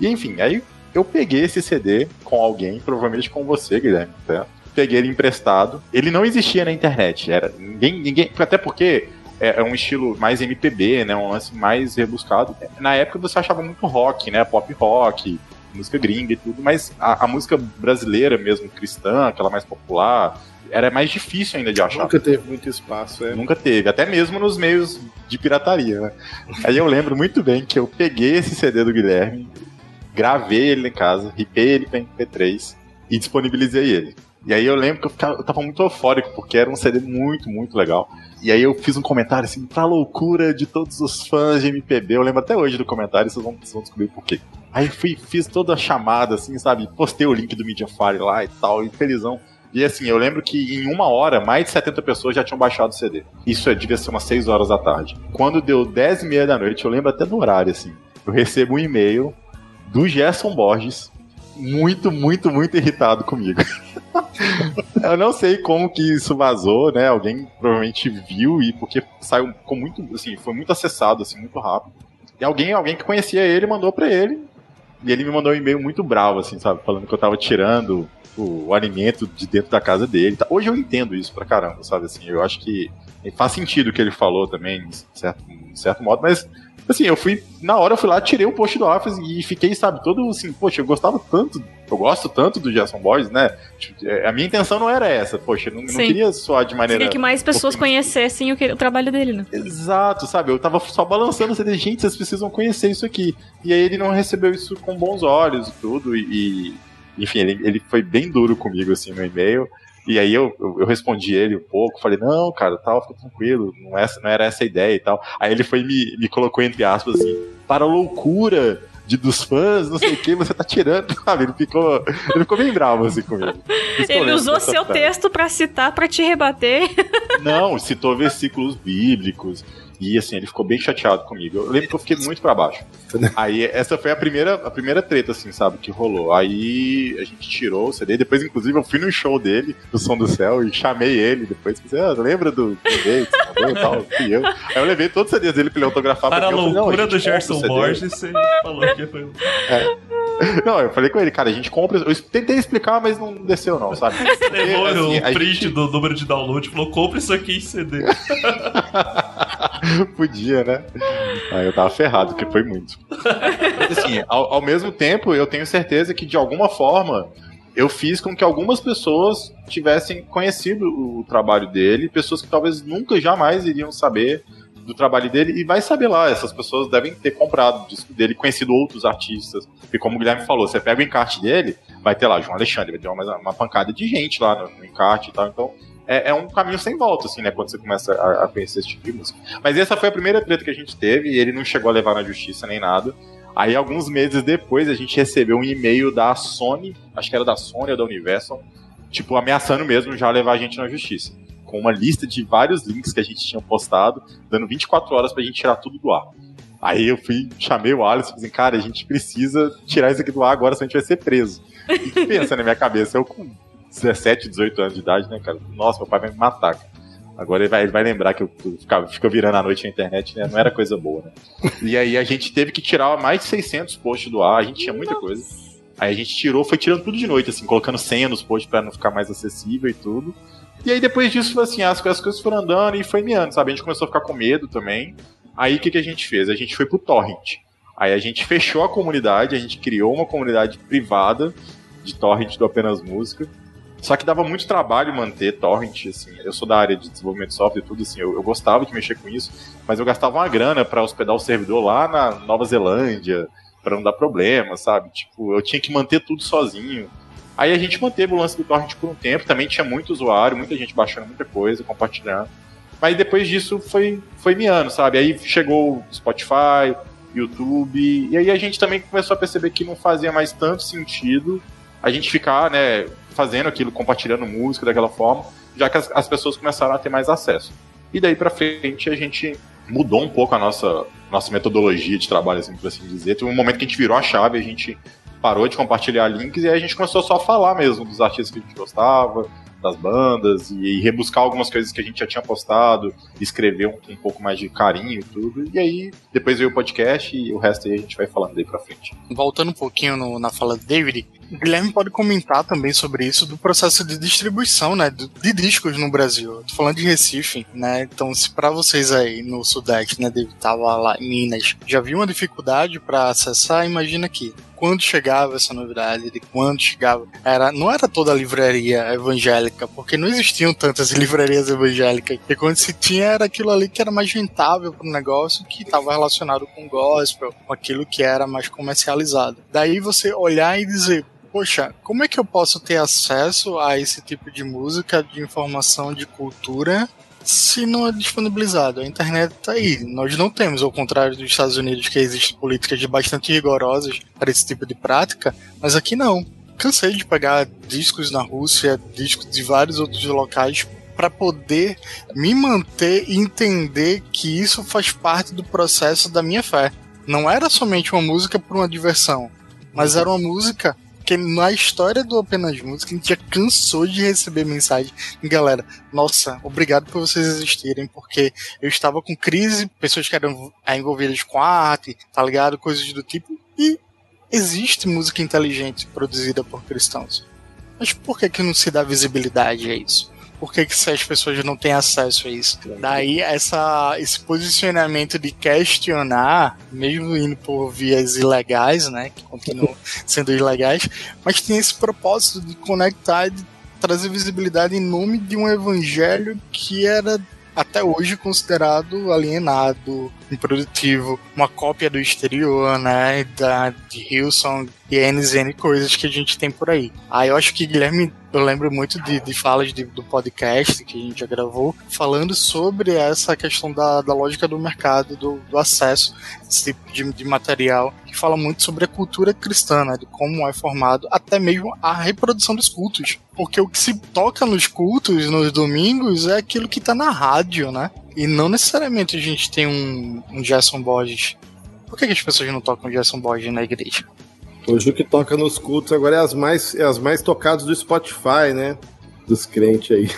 E enfim, aí eu peguei esse CD com alguém, provavelmente com você, Guilherme, certo? Peguei ele emprestado. Ele não existia na internet. Era ninguém, ninguém, até porque é, é um estilo mais MPB, né? Um lance mais rebuscado. Na época você achava muito rock, né? Pop rock, música gringa e tudo, mas a, a música brasileira mesmo, cristã, aquela mais popular, era mais difícil ainda de achar. Nunca teve muito espaço, é. Nunca teve, até mesmo nos meios de pirataria, né? Aí eu lembro muito bem que eu peguei esse CD do Guilherme, gravei ele em casa, ripei ele pra MP3 e disponibilizei ele. E aí eu lembro que eu, ficava, eu tava muito eufórico, porque era um CD muito, muito legal. E aí eu fiz um comentário assim, pra loucura de todos os fãs de MPB. Eu lembro até hoje do comentário, vocês vão, vocês vão descobrir por quê. Aí fui, fiz toda a chamada, assim, sabe? Postei o link do Mediafire lá e tal, e felizão. E assim, eu lembro que em uma hora, mais de 70 pessoas já tinham baixado o CD. Isso é, devia ser umas 6 horas da tarde. Quando deu 10 e meia da noite, eu lembro até do horário, assim. Eu recebo um e-mail do Gerson Borges, muito, muito, muito irritado comigo. eu não sei como que isso vazou, né? Alguém provavelmente viu e porque saiu com muito, assim, foi muito acessado, assim, muito rápido. E alguém, alguém que conhecia ele mandou pra ele. E ele me mandou um e-mail muito bravo, assim, sabe? Falando que eu tava tirando o, o alimento de dentro da casa dele. tá? Hoje eu entendo isso pra caramba, sabe? Assim, eu acho que faz sentido o que ele falou também, de certo, de certo modo, mas assim, eu fui, na hora eu fui lá, tirei o post do Office e fiquei, sabe, todo assim, poxa, eu gostava tanto, eu gosto tanto do Jason Boys, né? Tipo, é, A minha intenção não era essa, poxa, eu não, não queria soar de maneira. Queria que mais pessoas conhecessem o, que- o trabalho dele, né? Exato, sabe? Eu tava só balançando você gente, vocês precisam conhecer isso aqui. E aí ele não recebeu isso com bons olhos e tudo, e. e, enfim, ele, ele foi bem duro comigo, assim, no e-mail. E aí eu, eu, eu respondi ele um pouco, falei, não, cara, tal, fica tranquilo, não, é, não era essa a ideia e tal. Aí ele foi e me, me colocou entre aspas assim, para a loucura de, dos fãs, não sei o que, você tá tirando, sabe? Ele ficou, ele ficou bem bravo assim comigo. Ele usou seu frase. texto para citar, para te rebater. Não, citou versículos bíblicos. E assim, ele ficou bem chateado comigo. Eu lembro que eu fiquei muito para baixo. Aí essa foi a primeira, a primeira treta, assim, sabe, que rolou. Aí a gente tirou o CD. Depois, inclusive, eu fui no show dele, do Som do Céu, e chamei ele. Depois, pensei, ah, lembra do tal? Fui eu. Aí eu levei todos os CDs dele pra ele autografar. Para a loucura do Gerson Borges, você falou que foi. É. Não, eu falei com ele, cara, a gente compra. Eu tentei explicar, mas não desceu, não, sabe? Você levou assim, o print gente... do número de download e falou: compra isso aqui em CD. Podia, né? Aí eu tava ferrado, porque foi muito. Mas assim, ao, ao mesmo tempo, eu tenho certeza que de alguma forma eu fiz com que algumas pessoas tivessem conhecido o trabalho dele, pessoas que talvez nunca jamais iriam saber do trabalho dele e vai saber lá, essas pessoas devem ter comprado o disco dele, conhecido outros artistas. E como o Guilherme falou, você pega o encarte dele, vai ter lá João Alexandre, vai ter uma, uma pancada de gente lá no, no encarte e tal. Então, é, é, um caminho sem volta, assim, né? Quando você começa a, a, conhecer esse tipo de música. Mas essa foi a primeira treta que a gente teve e ele não chegou a levar na justiça nem nada. Aí, alguns meses depois, a gente recebeu um e-mail da Sony, acho que era da Sony ou da Universal, tipo, ameaçando mesmo já levar a gente na justiça com uma lista de vários links que a gente tinha postado, dando 24 horas pra gente tirar tudo do ar. Aí eu fui, chamei o Alisson e falei, assim, cara, a gente precisa tirar isso aqui do ar agora, senão a gente vai ser preso. E pensa na minha cabeça, eu com 17, 18 anos de idade, né, cara? Nossa, meu pai vai me matar, cara. Agora ele vai, ele vai lembrar que eu, ficava, fica virando a noite na internet, né? Não era coisa boa, né? E aí a gente teve que tirar mais de 600 posts do ar, a gente tinha muita coisa. Aí a gente tirou, foi tirando tudo de noite, assim, colocando senha nos posts para não ficar mais acessível e tudo. E aí depois disso, assim, as, as coisas foram andando e foi meando, sabe? A gente começou a ficar com medo também. Aí o que, que a gente fez? A gente foi pro Torrent. Aí a gente fechou a comunidade, a gente criou uma comunidade privada de Torrent do Apenas Música. Só que dava muito trabalho manter torrent, assim. Eu sou da área de desenvolvimento de software e tudo, assim. Eu, eu gostava de mexer com isso, mas eu gastava uma grana para hospedar o servidor lá na Nova Zelândia, para não dar problema, sabe? Tipo, eu tinha que manter tudo sozinho. Aí a gente manteve o lance do torrent por um tempo, também tinha muito usuário, muita gente baixando muita coisa, compartilhando. Mas depois disso foi, foi miando, sabe? Aí chegou Spotify, YouTube, e aí a gente também começou a perceber que não fazia mais tanto sentido a gente ficar, né, fazendo aquilo, compartilhando música daquela forma, já que as, as pessoas começaram a ter mais acesso. E daí para frente a gente mudou um pouco a nossa, nossa metodologia de trabalho, assim, por assim dizer. Teve um momento que a gente virou a chave, a gente parou de compartilhar links e aí a gente começou só a falar mesmo dos artistas que a gente gostava, das bandas e, e, rebuscar algumas coisas que a gente já tinha postado, escrever um, um, pouco mais de carinho e tudo. E aí, depois veio o podcast e o resto aí a gente vai falando daí pra frente. Voltando um pouquinho no, na fala do David, Guilherme pode comentar também sobre isso, do processo de distribuição, né, de discos no Brasil. Tô falando de Recife, né, então se para vocês aí no Sudeste, né, David tava lá em Minas, já viu uma dificuldade para acessar, imagina aqui quando chegava essa novidade, de quando chegava. Era, não era toda a livraria evangélica, porque não existiam tantas livrarias evangélicas. E quando se tinha era aquilo ali que era mais rentável para o negócio, que estava relacionado com gospel, com aquilo que era mais comercializado. Daí você olhar e dizer, poxa, como é que eu posso ter acesso a esse tipo de música, de informação, de cultura, se não é disponibilizado. A internet está aí. Nós não temos, ao contrário dos Estados Unidos, que existem políticas bastante rigorosas para esse tipo de prática, mas aqui não. Cansei de pegar discos na Rússia, discos de vários outros locais para poder me manter e entender que isso faz parte do processo da minha fé. Não era somente uma música por uma diversão, mas era uma música porque na história do Apenas Música a gente já cansou de receber mensagem. Galera, nossa, obrigado por vocês existirem, porque eu estava com crise, pessoas que eram envolvidas com arte, tá ligado? Coisas do tipo. E existe música inteligente produzida por cristãos. Mas por que, que não se dá visibilidade a isso? Por que, que as pessoas não têm acesso a isso? Daí essa, esse posicionamento de questionar, mesmo indo por vias ilegais, né, que continuam sendo ilegais, mas tem esse propósito de conectar, de trazer visibilidade em nome de um evangelho que era até hoje considerado alienado, improdutivo, uma cópia do exterior, né, da, de Hillsong e NZN coisas que a gente tem por aí. Aí eu acho que Guilherme eu lembro muito de, de falas de, do podcast que a gente já gravou, falando sobre essa questão da, da lógica do mercado, do, do acesso esse tipo de, de, material, que fala muito sobre a cultura cristã, né, de como é formado, até mesmo a reprodução dos cultos. Porque o que se toca nos cultos, nos domingos, é aquilo que está na rádio, né? E não necessariamente a gente tem um, um Gerson Borges. Por que, que as pessoas não tocam Gerson Borges na igreja? Hoje o que toca nos cultos agora é as mais, é as mais tocadas do Spotify, né? Dos crentes aí.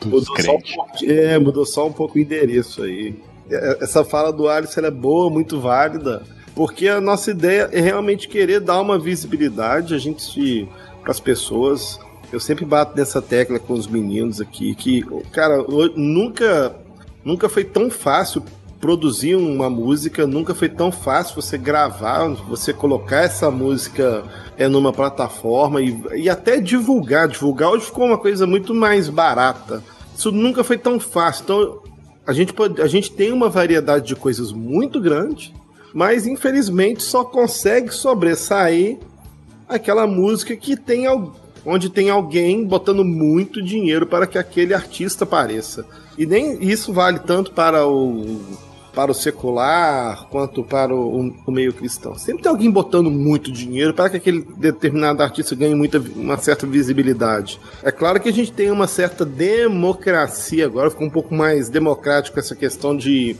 Dos mudou, crentes. Só um é, mudou só um pouco o endereço aí. É, essa fala do Alisson é boa, muito válida, porque a nossa ideia é realmente querer dar uma visibilidade a gente para as pessoas. Eu sempre bato nessa tecla com os meninos aqui que, cara, nunca nunca foi tão fácil produzir uma música, nunca foi tão fácil você gravar, você colocar essa música é, numa plataforma e, e até divulgar. Divulgar hoje ficou uma coisa muito mais barata. Isso nunca foi tão fácil. Então, a gente, pode, a gente tem uma variedade de coisas muito grande, mas infelizmente só consegue sobressair aquela música que tem onde tem alguém botando muito dinheiro para que aquele artista apareça. E nem isso vale tanto para o para o secular quanto para o, o, meio cristão. Sempre tem alguém botando muito dinheiro para que aquele determinado artista ganhe muita, uma certa visibilidade. É claro que a gente tem uma certa democracia agora, ficou um pouco mais democrático essa questão de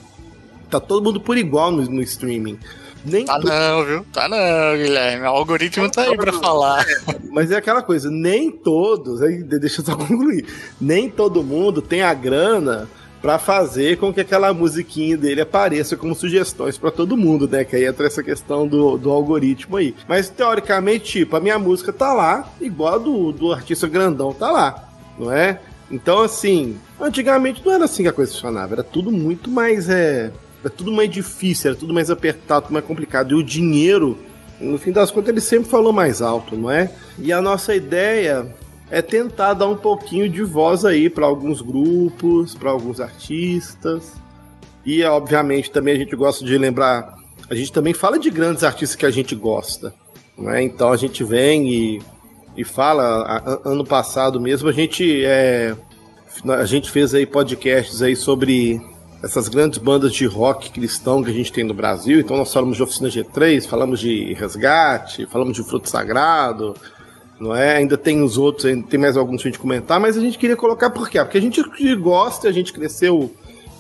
tá todo mundo por igual no, no streaming. Nem tá não, viu? Tá não, Guilherme. O algoritmo tá aí pra falar. Mas é aquela coisa, nem todos, aí deixa eu só concluir, nem todo mundo tem a grana para fazer com que aquela musiquinha dele apareça como sugestões para todo mundo, né? Que aí entra essa questão do, do algoritmo aí. Mas teoricamente, tipo, a minha música tá lá, igual a do, do artista grandão tá lá, não é? Então, assim, antigamente não era assim que a coisa funcionava, era tudo muito mais. É, era tudo mais difícil, era tudo mais apertado, tudo mais complicado. E o dinheiro, no fim das contas, ele sempre falou mais alto, não é? E a nossa ideia é tentar dar um pouquinho de voz aí para alguns grupos, para alguns artistas. E obviamente também a gente gosta de lembrar, a gente também fala de grandes artistas que a gente gosta, né? Então a gente vem e, e fala, a, ano passado mesmo a gente é, a gente fez aí podcasts aí sobre essas grandes bandas de rock cristão que a gente tem no Brasil. Então nós falamos de Oficina G3, falamos de Resgate, falamos de Fruto Sagrado, não é? Ainda tem os outros, ainda tem mais alguns pra gente comentar, mas a gente queria colocar por quê? Porque a gente gosta, a gente cresceu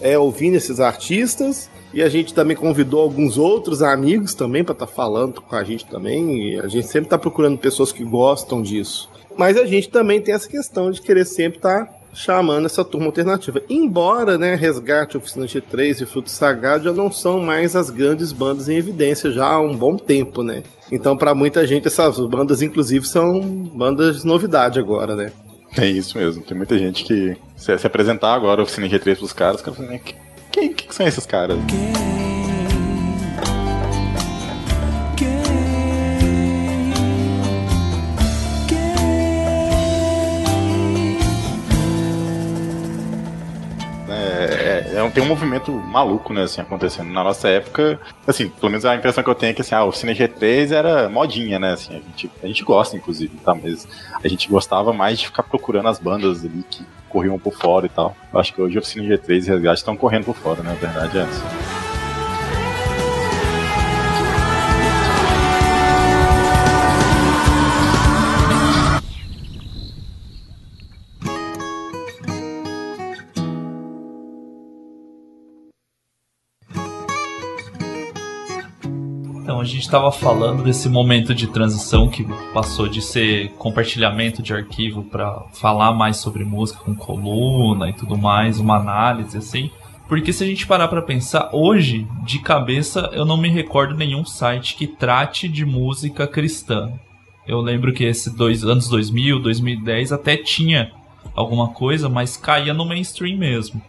é, ouvindo esses artistas e a gente também convidou alguns outros amigos também para estar tá falando com a gente também. E a gente sempre está procurando pessoas que gostam disso. Mas a gente também tem essa questão de querer sempre estar tá chamando essa turma alternativa. Embora, né, Resgate, Oficina G3 e Fruto Sagrado já não são mais as grandes bandas em evidência já há um bom tempo, né? Então, para muita gente, essas bandas, inclusive, são bandas de novidade agora, né? É isso mesmo. Tem muita gente que se, se apresentar agora Oficina G3 pros caras, os caras falam, quem, quem são esses caras? Quem? É, tem um movimento maluco, né, assim, acontecendo. Na nossa época, assim, pelo menos a impressão que eu tenho é que, assim, ah, o Cine G3 era modinha, né, assim, a gente, a gente gosta, inclusive, tá, mas a gente gostava mais de ficar procurando as bandas ali que corriam por fora e tal. Acho que hoje o Cine G3 e Resgate estão correndo por fora, né, a verdade é essa. Então, a gente estava falando desse momento de transição que passou de ser compartilhamento de arquivo para falar mais sobre música com coluna e tudo mais, uma análise assim. Porque se a gente parar para pensar, hoje, de cabeça, eu não me recordo nenhum site que trate de música cristã. Eu lembro que esses dois anos 2000, 2010 até tinha alguma coisa, mas caía no mainstream mesmo.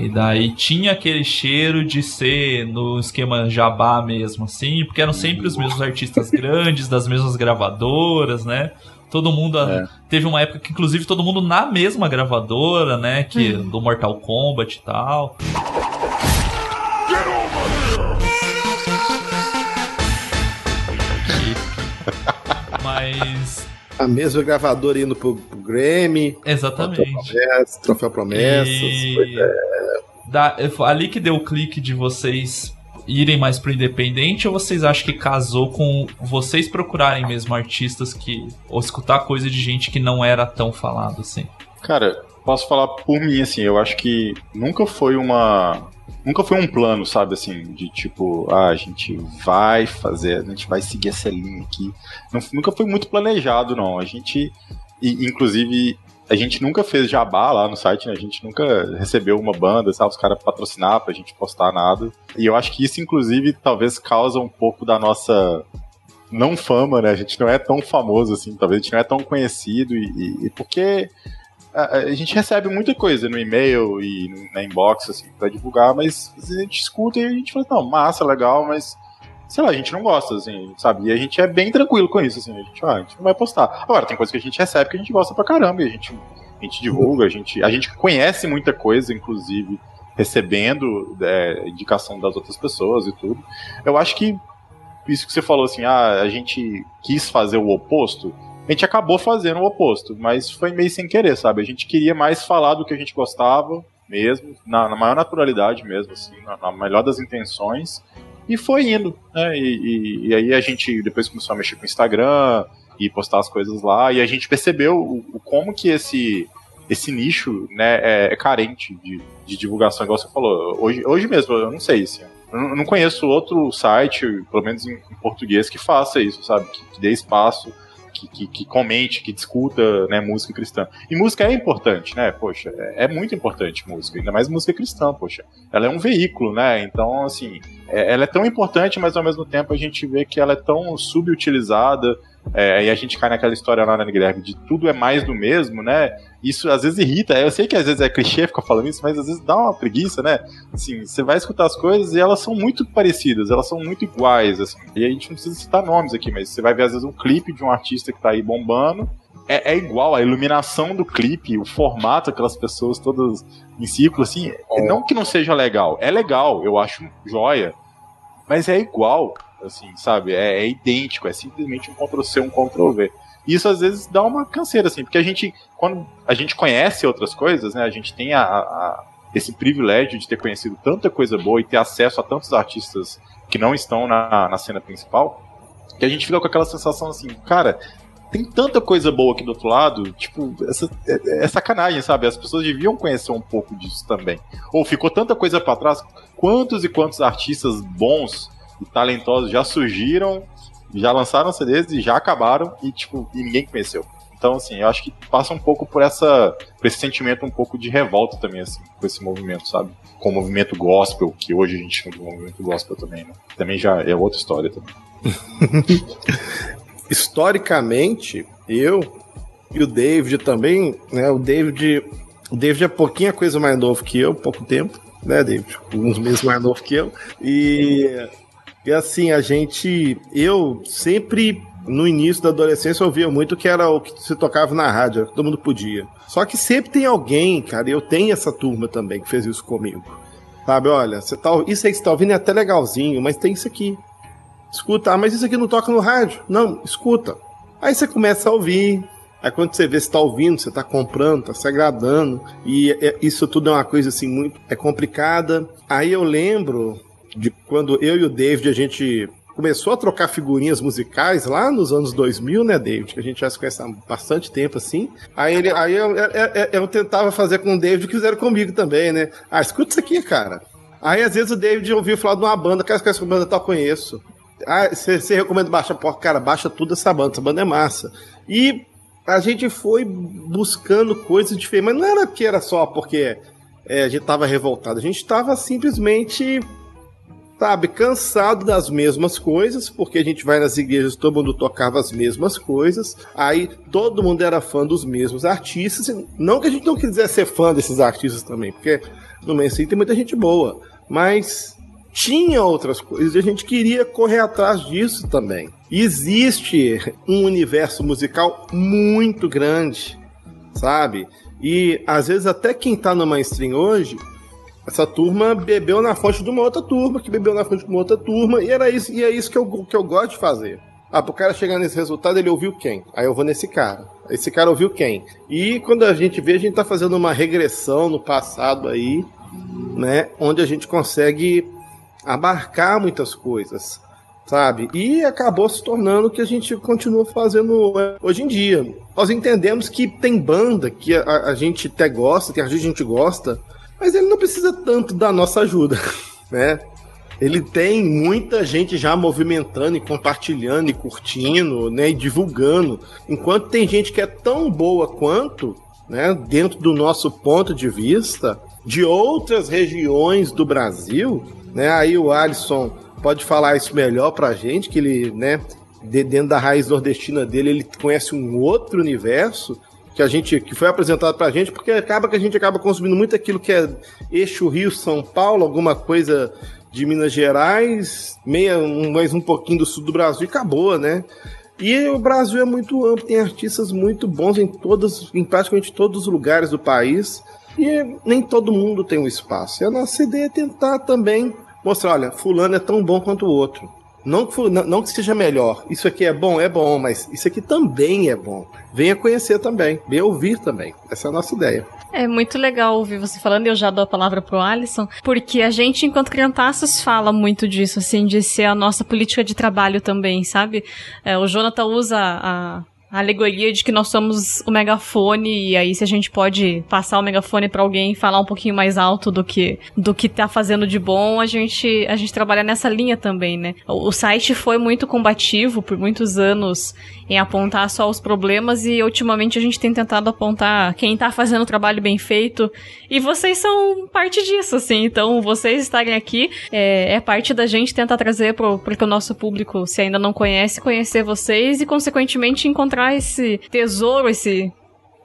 E daí tinha aquele cheiro de ser no esquema jabá mesmo, assim, porque eram sempre os mesmos artistas grandes, das mesmas gravadoras, né? Todo mundo. É. Teve uma época que, inclusive, todo mundo na mesma gravadora, né? Que, hum. Do Mortal Kombat e tal. Mas A mesma gravadora indo pro, pro Grammy. Exatamente. Promessas, Troféu Promessas. E... Da, ali que deu o clique de vocês irem mais pro independente ou vocês acham que casou com vocês procurarem mesmo artistas que. ou escutar coisa de gente que não era tão falado assim? Cara, posso falar por mim, assim, eu acho que nunca foi uma. Nunca foi um plano, sabe, assim, de tipo, ah, a gente vai fazer, a gente vai seguir essa linha aqui. Não, nunca foi muito planejado, não. A gente, e, inclusive, a gente nunca fez jabá lá no site, né? A gente nunca recebeu uma banda, sabe? Os caras patrocinar pra gente postar nada. E eu acho que isso, inclusive, talvez causa um pouco da nossa não fama, né? A gente não é tão famoso assim, talvez a gente não é tão conhecido e, e, e porque a, a, gente recebe muita coisa no e-mail e na inbox, assim, pra divulgar, mas a gente escuta e a gente fala, não, massa, legal, mas sei lá, a gente não gosta, assim, sabe? E a gente é bem tranquilo com isso, assim, a gente, ah, a gente não vai postar. Agora, tem coisa que a gente recebe que a gente gosta pra caramba, e a gente, a gente divulga, a gente, a gente conhece muita coisa, inclusive, recebendo é, indicação das outras pessoas e tudo. Eu acho que isso que você falou, assim, ah, a gente quis fazer o oposto, a gente acabou fazendo o oposto, mas foi meio sem querer, sabe? A gente queria mais falar do que a gente gostava, mesmo, na, na maior naturalidade mesmo, assim, na, na melhor das intenções, e foi indo, né? E, e, e, aí a gente depois começou a mexer com o Instagram e postar as coisas lá, e a gente percebeu o, o como que esse, esse nicho né, é, é carente de, de, divulgação, igual você falou. Hoje, hoje mesmo, eu não sei, assim, eu não conheço outro site, pelo menos em, em português, que faça isso, sabe? Que, que dê espaço que, que, que, comente, que discuta né, música cristã. E música é importante, né? Poxa, é, é, muito importante música, ainda mais música cristã, poxa. Ela é um veículo, né? Então, assim, é, ela é tão importante, mas ao mesmo tempo a gente vê que ela é tão subutilizada. É, e a gente cai naquela história lá, né, Guilherme, de tudo é mais do mesmo, né? Isso às vezes irrita. Eu sei que às vezes é clichê ficar falando isso, mas às vezes dá uma preguiça, né? Assim, você vai escutar as coisas e elas são muito parecidas, elas são muito iguais, assim. E a gente não precisa citar nomes aqui, mas você vai ver às vezes um clipe de um artista que tá aí bombando. É, é igual a iluminação do clipe, o formato, aquelas pessoas todas em círculo, assim. É. Não que não seja legal, é legal, eu acho joia mas é igual, assim, sabe? É, é idêntico, é simplesmente um Ctrl-C, um Ctrl-V. Isso às vezes dá uma canseira, assim, porque a gente, quando a gente conhece outras coisas, né, a gente tem a, a, esse privilégio de ter conhecido tanta coisa boa e ter acesso a tantos artistas que não estão na, na cena principal, que a gente fica com aquela sensação assim, cara, tem tanta coisa boa aqui do outro lado, tipo, essa, é, é sacanagem, sabe? As pessoas deviam conhecer um pouco disso também. Ou ficou tanta coisa para trás, quantos e quantos artistas bons talentosos já surgiram, já lançaram CDs e já acabaram e, tipo, e ninguém conheceu. Então, assim, eu acho que passa um pouco por essa por esse sentimento um pouco de revolta também, assim, com esse movimento, sabe? Com o movimento gospel, que hoje a gente chama de movimento gospel também, né? Também já é outra história também. Historicamente, eu e o David também, né? O David, o David é pouquinha coisa mais novo que eu, pouco tempo né, David? Uns meses mais novo que eu. E, e assim, a gente. Eu sempre, no início da adolescência, ouvia muito que era o que se tocava na rádio, todo mundo podia. Só que sempre tem alguém, cara, eu tenho essa turma também que fez isso comigo. Sabe, olha, você tá, isso aí que você tá ouvindo é até legalzinho, mas tem isso aqui. Escuta, ah, mas isso aqui não toca no rádio. Não, escuta. Aí você começa a ouvir, Aí quando você vê, você está ouvindo, você está comprando, está se agradando. E é, isso tudo é uma coisa assim muito é complicada. Aí eu lembro de quando eu e o David a gente começou a trocar figurinhas musicais lá nos anos 2000, né, David? Que a gente já se conhece há bastante tempo assim. Aí, ele, aí eu, eu, eu, eu tentava fazer com o David o que fizeram comigo também, né? Ah, escuta isso aqui, cara. Aí às vezes o David ouviu falar de uma banda, cara, essa banda tal, conheço. Ah, você recomenda baixar? Pô, cara, baixa tudo essa banda, essa banda é massa. E a gente foi buscando coisas diferentes, mas não era que era só porque é, a gente estava revoltado, a gente estava simplesmente, sabe, cansado das mesmas coisas, porque a gente vai nas igrejas, todo mundo tocava as mesmas coisas, aí todo mundo era fã dos mesmos artistas, não que a gente não quisesse ser fã desses artistas também, porque no mainstream tem muita gente boa, mas tinha outras coisas e a gente queria correr atrás disso também. Existe um universo musical muito grande, sabe? E às vezes até quem tá no mainstream hoje, essa turma bebeu na fonte de uma outra turma, que bebeu na fonte de uma outra turma, e era isso, e é isso que eu, que eu gosto de fazer. Ah, pro cara chegar nesse resultado, ele ouviu quem? Aí eu vou nesse cara. Esse cara ouviu quem? E quando a gente vê, a gente tá fazendo uma regressão no passado aí, né? Onde a gente consegue abarcar muitas coisas, sabe? E acabou se tornando o que a gente continua fazendo hoje em dia. Nós entendemos que tem banda que a, a gente até gosta, tem a gente gosta, mas ele não precisa tanto da nossa ajuda, né? Ele tem muita gente já movimentando e compartilhando e curtindo, né, e divulgando. Enquanto tem gente que é tão boa quanto, né, dentro do nosso ponto de vista, de outras regiões do Brasil, né? Aí o Alisson pode falar isso melhor pra gente, que ele, né, de, dentro da raiz nordestina dele, ele conhece um outro universo que a gente que foi apresentado pra gente, porque acaba que a gente acaba consumindo muito aquilo que é eixo Rio São Paulo, alguma coisa de Minas Gerais, meia, mais um pouquinho do sul do Brasil e acabou, né? E o Brasil é muito amplo, tem artistas muito bons em todas, em praticamente todos os lugares do país. E nem todo mundo tem um espaço. E a nossa ideia é tentar também mostrar, olha, fulano é tão bom quanto o outro. Não que, não que seja melhor. Isso aqui é bom, é bom, mas isso aqui também é bom. Venha conhecer também, venha ouvir também. Essa é a nossa ideia. É muito legal ouvir você falando, eu já dou a palavra pro Alisson, porque a gente, enquanto crianças, fala muito disso, assim, de ser a nossa política de trabalho também, sabe? É, o Jonathan usa a, a alegoria de que nós somos o megafone e aí se a gente pode passar o megafone para alguém e falar um pouquinho mais alto do que do que tá fazendo de bom, a gente a gente trabalha nessa linha também, né? O, o site foi muito combativo por muitos anos em apontar só os problemas e ultimamente a gente tem tentado apontar quem tá fazendo o trabalho bem feito e vocês são parte disso, assim. Então, vocês estarem aqui é, é parte da gente tentar trazer pro, pro nosso público, se ainda não conhece, conhecer vocês e consequentemente encontrar esse tesouro, esse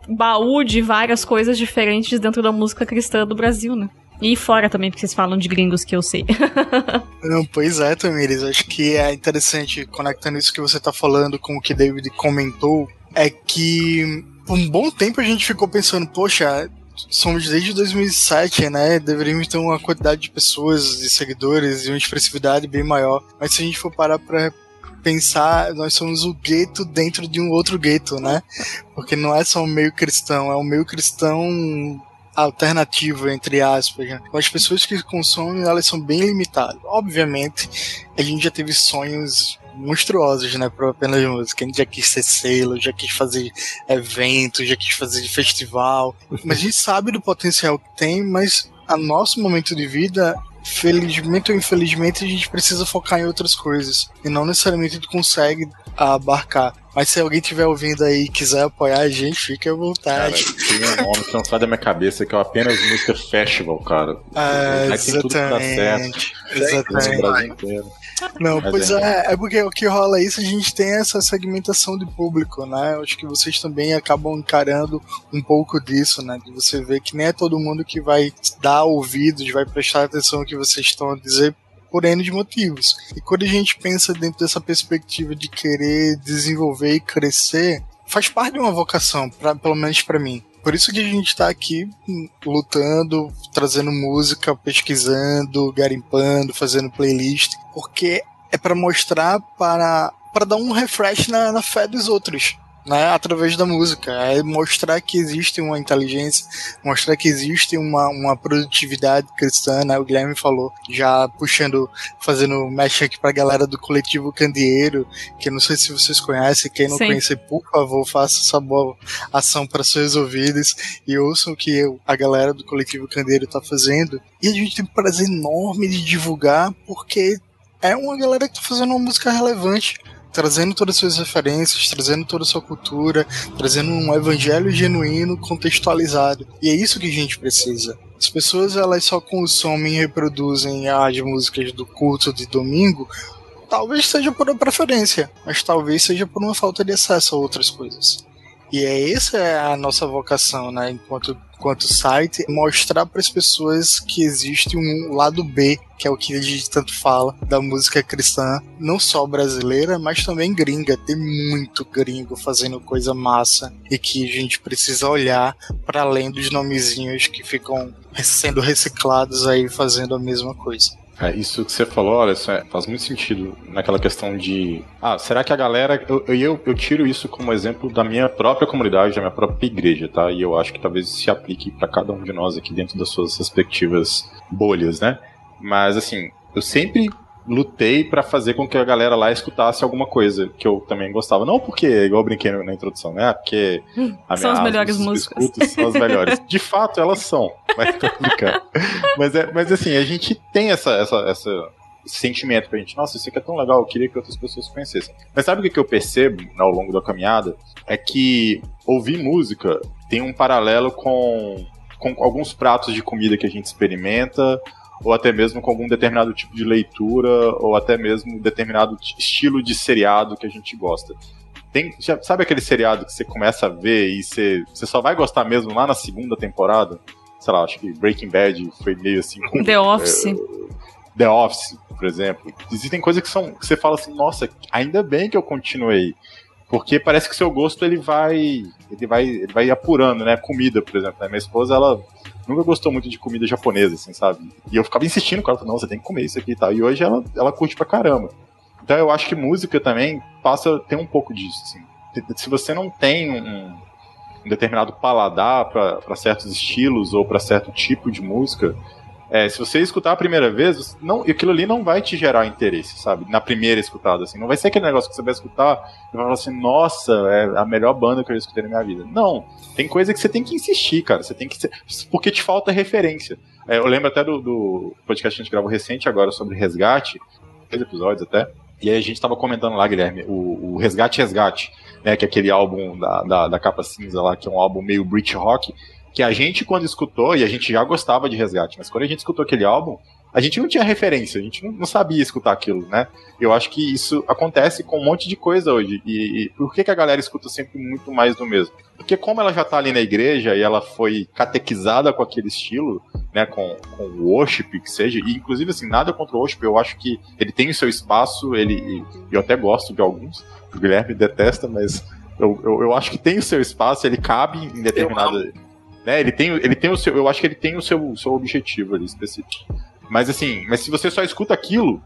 baú de várias coisas diferentes dentro da música cristã do Brasil, né? E fora também, porque vocês falam de gringos que eu sei. Não, pois é, Tamires. Acho que é interessante, conectando isso que você tá falando com o que David comentou, é que por um bom tempo a gente ficou pensando, poxa, somos desde 2007, né? Deveríamos ter uma quantidade de pessoas, de seguidores e uma expressividade bem maior. Mas se a gente for parar pra pensar, nós somos o gueto dentro de um outro gueto, né? Porque não é só um meio cristão, é um meio cristão alternativo, entre aspas. Né? As pessoas que consomem, elas são bem limitadas. Obviamente, a gente já teve sonhos monstruosos, né, para apenas música. A gente já quis ser selo, já quis fazer evento, já quis fazer festival. Mas a gente sabe do potencial que tem, mas a nosso momento de vida felizmente ou infelizmente, a gente precisa focar em outras coisas. E não necessariamente a gente consegue abarcar. Mas se alguém estiver ouvindo aí e quiser apoiar a gente, fique à vontade. Cara, tem um nome que não sai da minha cabeça, que é apenas música festival, cara. Ah, exatamente. Tem tudo que dá certo. Exatamente. Não, Mas pois é. é, é porque o que rola isso, a gente tem essa segmentação de público, né? Eu acho que vocês também acabam encarando um pouco disso, né? De você ver que nem é todo mundo que vai dar ouvidos, vai prestar atenção no que vocês estão a dizer por N de motivos. E quando a gente pensa dentro dessa perspectiva de querer desenvolver e crescer, faz parte de uma vocação, pra, pelo menos para mim. Por isso que a gente está aqui lutando, trazendo música, pesquisando, garimpando, fazendo playlist, porque é para mostrar para para dar um refresh na, na fé dos outros né, através da música. É mostrar que existe uma inteligência, mostrar que existe uma, uma produtividade cristã, né? O Guilherme falou, já puxando, fazendo mexe aqui pra galera do coletivo Candeeiro, que não sei se vocês conhecem, quem não Sim. conhece, por favor, faça essa boa ação para seus ouvidos e ouçam o que a galera do coletivo Candeeiro tá fazendo. E a gente tem um prazer enorme de divulgar, porque é uma galera que tá fazendo uma música relevante trazendo todas as suas referências, trazendo toda a sua cultura, trazendo um evangelho genuíno, contextualizado. E é isso que a gente precisa. As pessoas elas só consomem e reproduzem as músicas do culto de domingo, talvez seja por uma preferência, mas talvez seja por uma falta de acesso a outras coisas. E é essa é a nossa vocação, né, enquanto quanto site, mostrar para as pessoas que existe um lado B, que é o que a gente tanto fala da música cristã, não só brasileira, mas também gringa. Tem muito gringo fazendo coisa massa e que a gente precisa olhar para além dos nomezinhos que ficam sendo reciclados aí fazendo a mesma coisa. É, isso que você falou, olha, é, faz muito sentido naquela questão de. Ah, será que a galera. Eu, eu, eu tiro isso como exemplo da minha própria comunidade, da minha própria igreja, tá? E eu acho que talvez se aplique para cada um de nós aqui dentro das suas respectivas bolhas, né? Mas assim, eu sempre lutei para fazer com que a galera lá escutasse alguma coisa que eu também gostava. Não porque, igual eu brinquei na introdução, né? Porque são as melhores músicas. São as melhores. De fato, elas são. Mas tô brincando. mas, é, mas assim, a gente tem essa, essa, essa esse sentimento pra gente, nossa, isso aqui é tão legal, eu queria que outras pessoas conhecessem. Mas sabe o que eu percebo ao longo da caminhada? É que ouvir música tem um paralelo com, com alguns pratos de comida que a gente experimenta, ou até mesmo com algum determinado tipo de leitura, ou até mesmo determinado estilo de seriado que a gente gosta. Tem, já, sabe aquele seriado que você começa a ver e você, você só vai gostar mesmo lá na segunda temporada? Sei lá, acho que Breaking Bad foi meio assim. Com, The Office. É, The Office, por exemplo. Existem coisas que são que você fala assim, nossa, ainda bem que eu continuei. Porque parece que seu gosto ele vai, ele vai, ele vai apurando, né? Comida, por exemplo. Né? Minha esposa, ela nunca gostou muito de comida japonesa, assim, sabe? E eu ficava insistindo com ela, não, você tem que comer isso aqui e tal. E hoje ela, ela curte pra caramba. Então eu acho que música também passa a ter um pouco disso, assim. Se você não tem um, um determinado paladar para certos estilos ou para certo tipo de música, é, se você escutar a primeira vez, não, aquilo ali não vai te gerar interesse, sabe? Na primeira escutada, assim. Não vai ser aquele negócio que você vai escutar e vai falar assim, nossa, é a melhor banda que eu escutei na minha vida. Não. Tem coisa que você tem que insistir, cara. Você tem que. Porque te falta referência. É, eu lembro até do, do, podcast que a gente gravou recente agora sobre resgate, três episódios até. E aí a gente tava comentando lá, Guilherme, o, o Resgate Resgate, né? Que é aquele álbum da, da, da capa cinza lá, que é um álbum meio Brit Rock que a gente, quando escutou, e a gente já gostava de Resgate, mas quando a gente escutou aquele álbum, a gente não tinha referência, a gente não, sabia escutar aquilo, né? Eu acho que isso acontece com um monte de coisa hoje. E, e, por que, que a galera escuta sempre muito mais do mesmo? Porque como ela já tá ali na igreja e ela foi catequizada com aquele estilo, né, com, com o worship, que seja, e inclusive assim, nada contra o worship, eu acho que ele tem o seu espaço, ele, eu até gosto de alguns, o Guilherme detesta, mas eu, eu, eu acho que tem o seu espaço, ele cabe em determinada né? Ele tem, ele tem o seu, eu acho que ele tem o seu, seu objetivo ali específico. Mas assim, mas se você só escuta aquilo,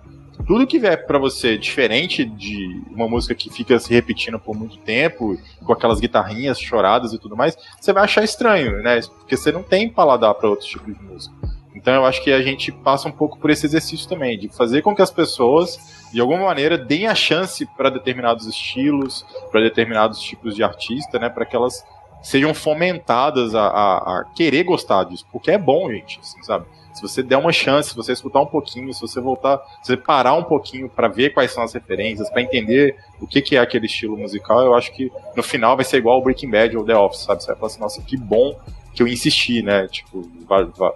tudo que vier para você diferente de uma música que fica se repetindo por muito tempo, com aquelas guitarrinhas choradas e tudo mais, você vai achar estranho, né? Porque você não tem paladar para outros tipos de música. Então eu acho que a gente passa um pouco por esse exercício também, de fazer com que as pessoas, de alguma maneira, deem a chance para determinados estilos, para determinados tipos de artista, né? Para que elas sejam fomentadas a, a, a, querer gostar disso, porque é bom, gente, assim, sabe? Se você der uma chance, se você escutar um pouquinho, se você voltar, se você parar um pouquinho para ver quais são as referências, para entender o que, que é aquele estilo musical, eu acho que no final vai ser igual o Breaking Bad ou The Office, sabe? Você vai falar assim, nossa, que bom que eu insisti, né? Tipo,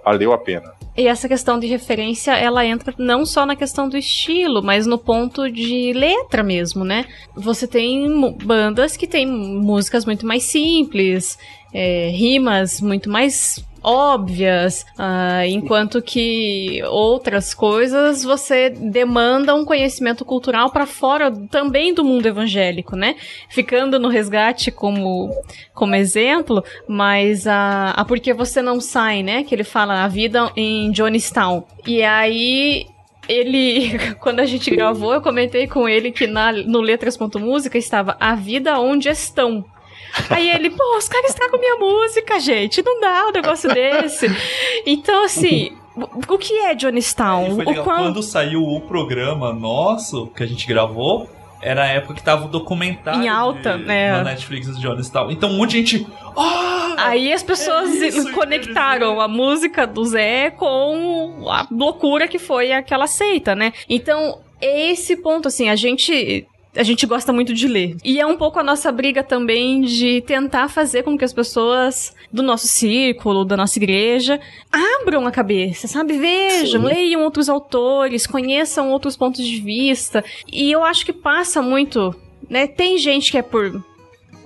valeu a pena. E essa questão de referência, ela entra não só na questão do estilo, mas no ponto de letra mesmo, né? Você tem bandas que têm músicas muito mais simples, é, rimas muito mais óbvias, uh, enquanto que outras coisas você demanda um conhecimento cultural para fora também do mundo evangélico, né? Ficando no resgate como, como exemplo, mas a, Porque Você Não Sai, né? Que ele fala a vida em Johnstown. E aí ele, quando a gente gravou, eu comentei com ele que na, no Letras.música estava A Vida Onde Estão. Aí ele, pô, os caras estragam minha música, gente. Não dá um negócio desse. Então, assim. O que é Johnstown? É, o Quando saiu o programa nosso, que a gente gravou, era a época que tava o documentário em alta, de, né? na Netflix de Johnstown. Então um monte de gente. Oh, Aí as pessoas é conectaram a música do Zé com a loucura que foi aquela seita, né? Então, esse ponto, assim, a gente a gente gosta muito de ler. E é um pouco a nossa briga também de tentar fazer com que as pessoas do nosso círculo, da nossa igreja, abram a cabeça, sabe? Vejam, Sim. leiam outros autores, conheçam outros pontos de vista. E eu acho que passa muito, né? Tem gente que é por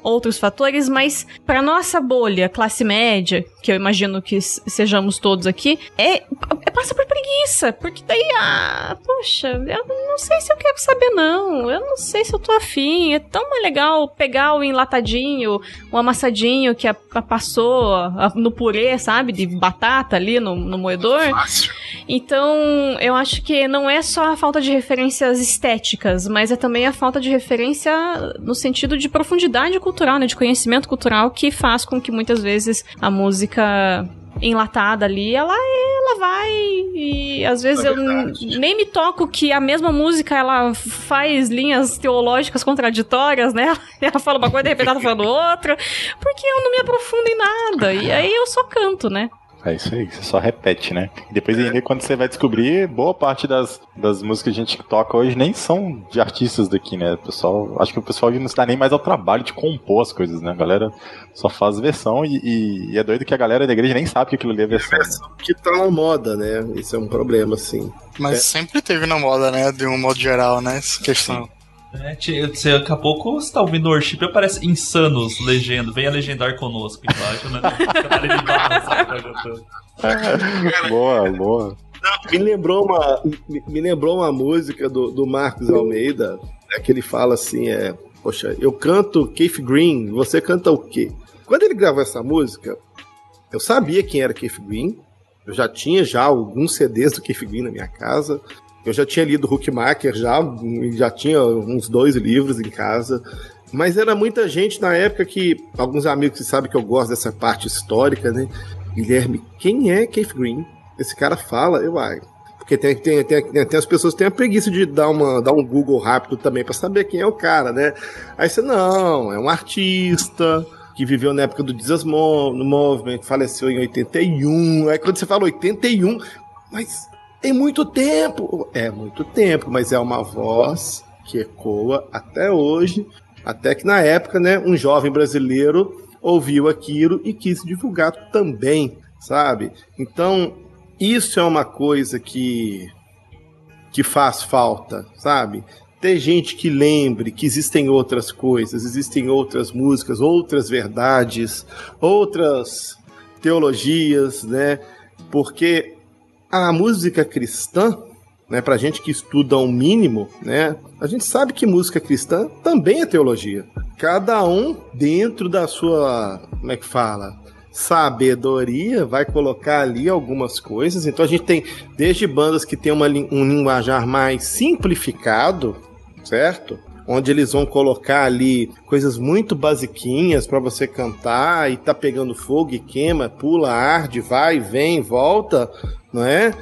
outros fatores, mas para nossa bolha, classe média, que eu imagino que sejamos todos aqui, é, é passa por preguiça, porque daí, ah, poxa, eu não sei se eu quero saber não, eu não sei se eu tô afim, é tão mais legal pegar o enlatadinho, o amassadinho que a, a passou a, no purê, sabe, de batata ali no, no moedor. Fácil. Então, eu acho que não é só a falta de referências estéticas, mas é também a falta de referência no sentido de profundidade cultural, né, de conhecimento cultural que faz com que muitas vezes a música enlatada ali, ela, ela vai e às vezes É eu nem me toco que a mesma música ela faz linhas teológicas contraditórias, né? Ela fala uma coisa, de repente ela tá falando outra, porque eu não me aprofundo em nada. E aí eu só canto, né? É isso aí, você só repete, né? E depois ainda quando você vai descobrir, boa parte das, das músicas que a gente toca hoje nem são de artistas daqui, né? O pessoal, acho que o pessoal não se dá nem mais ao trabalho de compor as coisas, né? A galera só faz versão e, e- e é doido que a galera da igreja nem sabe que aquilo ali é versão. né? Que tá na moda, né? Isso é um problema, assim. Mas sempre teve na moda, né? De um modo geral, né? Essa questão. É, te- você, daqui a pouco você tá ouvindo o worship aparece insanos legendo, venha legendar conosco embaixo, né? Sabe, cantando. boa, boa. Me lembrou uma, me, me lembrou uma música do, do Marcos Almeida, né, que ele fala assim, é, poxa, eu canto Keith Green, você canta o quê? Quando ele gravou essa música, eu sabia quem era Keith Green, eu já tinha já alguns CDs do Keith Green na minha casa, eu já tinha lido Huckmacher já, já tinha uns dois livros em casa, mas era muita gente na época que, alguns amigos que sabem que eu gosto dessa parte histórica, né? Guilherme, quem é Keith Green? Esse cara fala, eu ai. Porque tem, tem, tem, tem, as pessoas que têm a preguiça de dar, uma, dar um Google rápido também pra saber quem é o cara, né? Aí você, não, é um artista que viveu na época do Jesus Movement, faleceu em 81. Aí quando você fala 81, mas tem muito tempo. É muito tempo, mas é uma voz que ecoa até hoje. Até que na época, né, um jovem brasileiro ouviu aquilo e quis divulgar também, sabe? Então, isso é uma coisa que que faz falta, sabe? Ter gente que lembre que existem outras coisas, existem outras músicas, outras verdades, outras teologias, né? Porque a música cristã, né, pra gente que estuda um mínimo, né, a gente sabe que música cristã também é teologia. Cada um dentro da sua, como é que fala? Sabedoria vai colocar ali algumas coisas. Então a gente tem desde bandas que tem uma, um linguajar mais simplificado, certo? Onde eles vão colocar ali coisas muito basiquinhas para você cantar e tá pegando fogo e queima, pula, arde, vai, vem, volta, não é?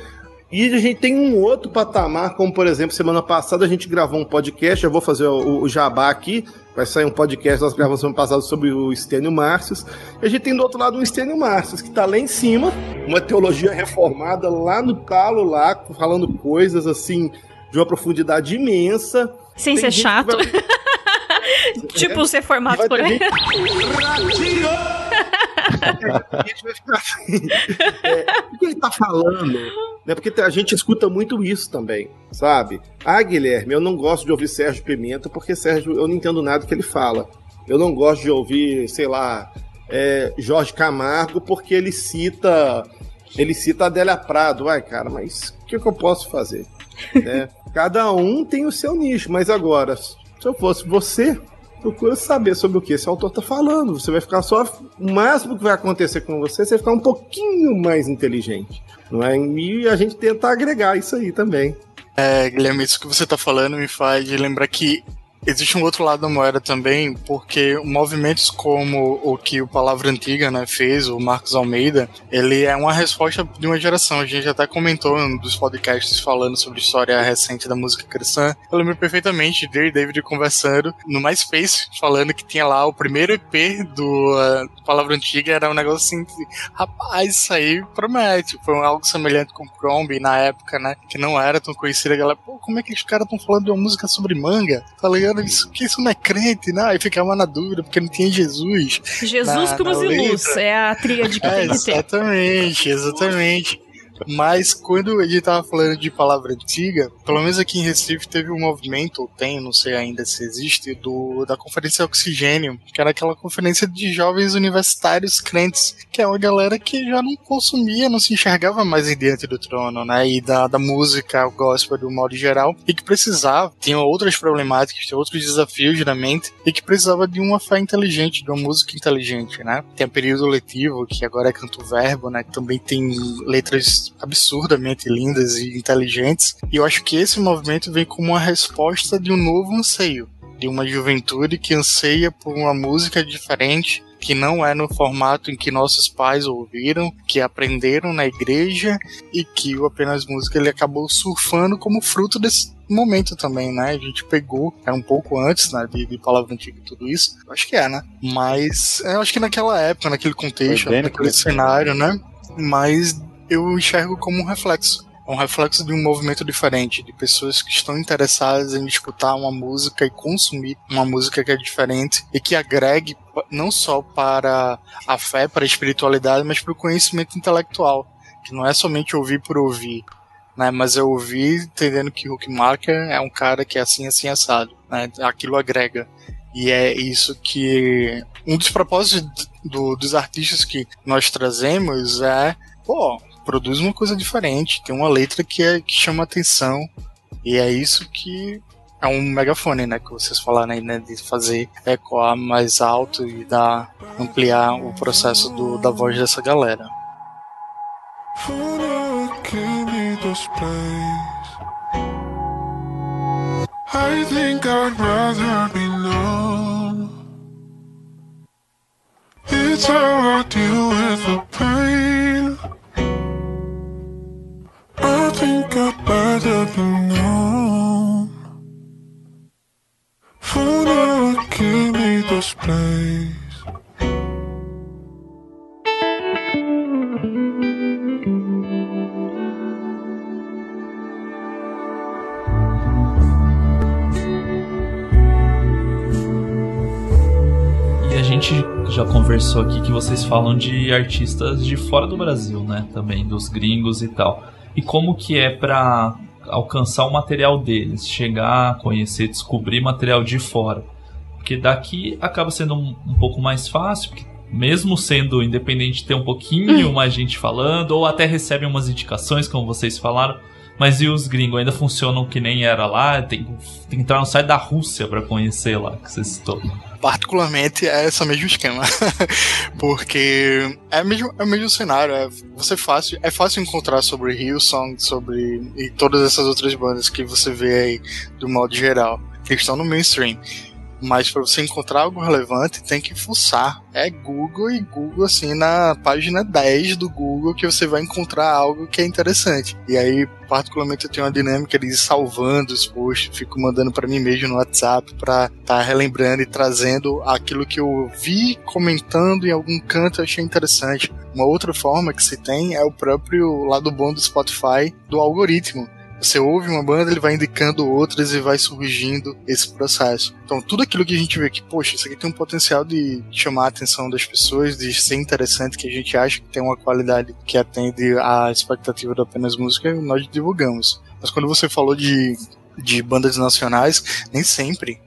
E a gente tem um outro patamar, como por exemplo, semana passada a gente gravou um podcast, eu vou fazer o, o jabá aqui, vai sair um podcast, nós gravamos semana passada sobre o Estênio Márcios, e a gente tem do outro lado um Estênio Márcios, que tá lá em cima, uma teologia reformada lá no talo, lá, falando coisas assim, de uma profundidade imensa. Sem ser chato. vai- tipo ser formado vai por ter aí. gente- a gente vai ficar assim. É, o que ele tá falando? Né? Porque a gente escuta muito isso também, sabe? Ah, Guilherme, eu não gosto de ouvir Sérgio Pimenta porque Sérgio, eu não entendo nada que ele fala. Eu não gosto de ouvir, sei lá, é, Jorge Camargo porque ele cita. Ele cita Adélia Prado. Ai, cara, mas o que, que eu posso fazer? Né? Cada um tem o seu nicho, mas agora, se eu fosse você, procura saber sobre o que esse autor tá falando. Você vai ficar só. O máximo que vai acontecer com você você ficar um pouquinho mais inteligente. Não é? E a gente tenta agregar isso aí também. É, Guilherme, isso que você tá falando me faz lembrar que existe um outro lado da moeda também, porque movimentos como o que o Palavra Antiga né, fez, o Marcos Almeida, ele é uma resposta de uma geração. A gente até comentou em um dos podcasts falando sobre história recente da música cristã. Eu lembro perfeitamente de eu e David conversando no MySpace, falando que tinha lá o primeiro EP do, uh, Palavra Antiga, era um negócio assim, rapaz, isso aí promete. Foi algo semelhante com Crombie na época, né, que não era tão conhecida. A galera, pô, como é que os caras estão falando de uma música sobre manga? Tá ligado? Isso, que isso não é crente, né? Aí ficava na dúvida, porque não tinha Jesus. Jesus, Na- Cruz na e Luz. É a tríade que É, tem que ter. exatamente, exatamente. Mas quando gente tava falando de palavra antiga, pelo menos aqui em Recife teve um movimento, ou tem, não sei ainda se existe, do, da Conferência Oxigênio, que era aquela conferência de jovens universitários crentes, que é uma galera que já não consumia, não se enxergava mais em diante do trono, né? E da, da música, o gospel do modo geral, e que precisava, tinha outras problemáticas, tinha outros desafios na mente, e que precisava de uma fé inteligente, de uma música inteligente, né? Tem o período letivo, que agora é canto verbo, né? Que também tem letras absurdamente lindas e inteligentes. E eu acho que esse movimento vem como uma resposta de um novo anseio, de uma juventude que anseia por uma música diferente, que não é no formato em que nossos pais ouviram, que aprenderam na igreja e que o apenas música ele acabou surfando como fruto desse momento também, né? A gente pegou, é um pouco antes, né, de, de palavra antiga e tudo isso. Acho que é, né? Mas eu acho que naquela época, naquele contexto, naquele cenário, né? Mas eu enxergo como um reflexo. É um reflexo de um movimento diferente, de pessoas que estão interessadas em escutar uma música e consumir uma música que é diferente e que agregue não só para a fé, para a espiritualidade, mas para o conhecimento intelectual, que não é somente ouvir por ouvir, né? Mas é ouvir entendendo que Marker é um cara que é assim, assim, assado, né? Aquilo agrega. E é isso que um dos propósitos do, dos artistas que nós trazemos é, pô, produz uma coisa diferente, tem uma letra que, é, que chama atenção, e é isso que é um megafone, né, que vocês falaram aí, né, de fazer ecoar mais alto e dar, ampliar o processo do, da voz dessa galera. I think I'd rather be known. It's how I deal with the pain. Think I'd rather be. For now, give me this place. E a gente já conversou aqui que vocês falam de artistas de fora do Brasil, né? Também dos gringos e tal e como que é para alcançar o material deles, chegar, conhecer, descobrir material de fora. Porque daqui acaba sendo um, um pouco mais fácil, porque mesmo sendo independente, tem um pouquinho mais gente falando, ou até recebem umas indicações, como vocês falaram. Mas e os gringos ainda funcionam que nem era lá? Tem, tem que entrar no site da Rússia para conhecer lá, que você citou particularmente é esse mesmo esquema. Porque é mesmo, é o mesmo cenário. É, você fácil, é fácil encontrar sobre Hillsong, sobre. e todas essas outras bandas que você vê aí do modo geral, que estão no mainstream. Mas para você encontrar algo relevante, tem que fuçar. É Google e Google, assim, na página 10 do Google, que você vai encontrar algo que é interessante. E aí, particularmente, eu tenho uma dinâmica de ir salvando os posts, fico mandando para mim mesmo no WhatsApp para estar tá relembrando e trazendo aquilo que eu vi comentando em algum canto eu achei interessante. Uma outra forma que se tem é o próprio lado bom do Spotify do algoritmo você ouve uma banda, ele vai indicando outras e vai surgindo esse processo. Então, tudo aquilo que a gente vê que, poxa, isso aqui tem um potencial de chamar a atenção das pessoas, de ser interessante, que a gente acha que tem uma qualidade que atende à expectativa da apenas música, nós divulgamos. Mas quando você falou de, de bandas nacionais, nem sempre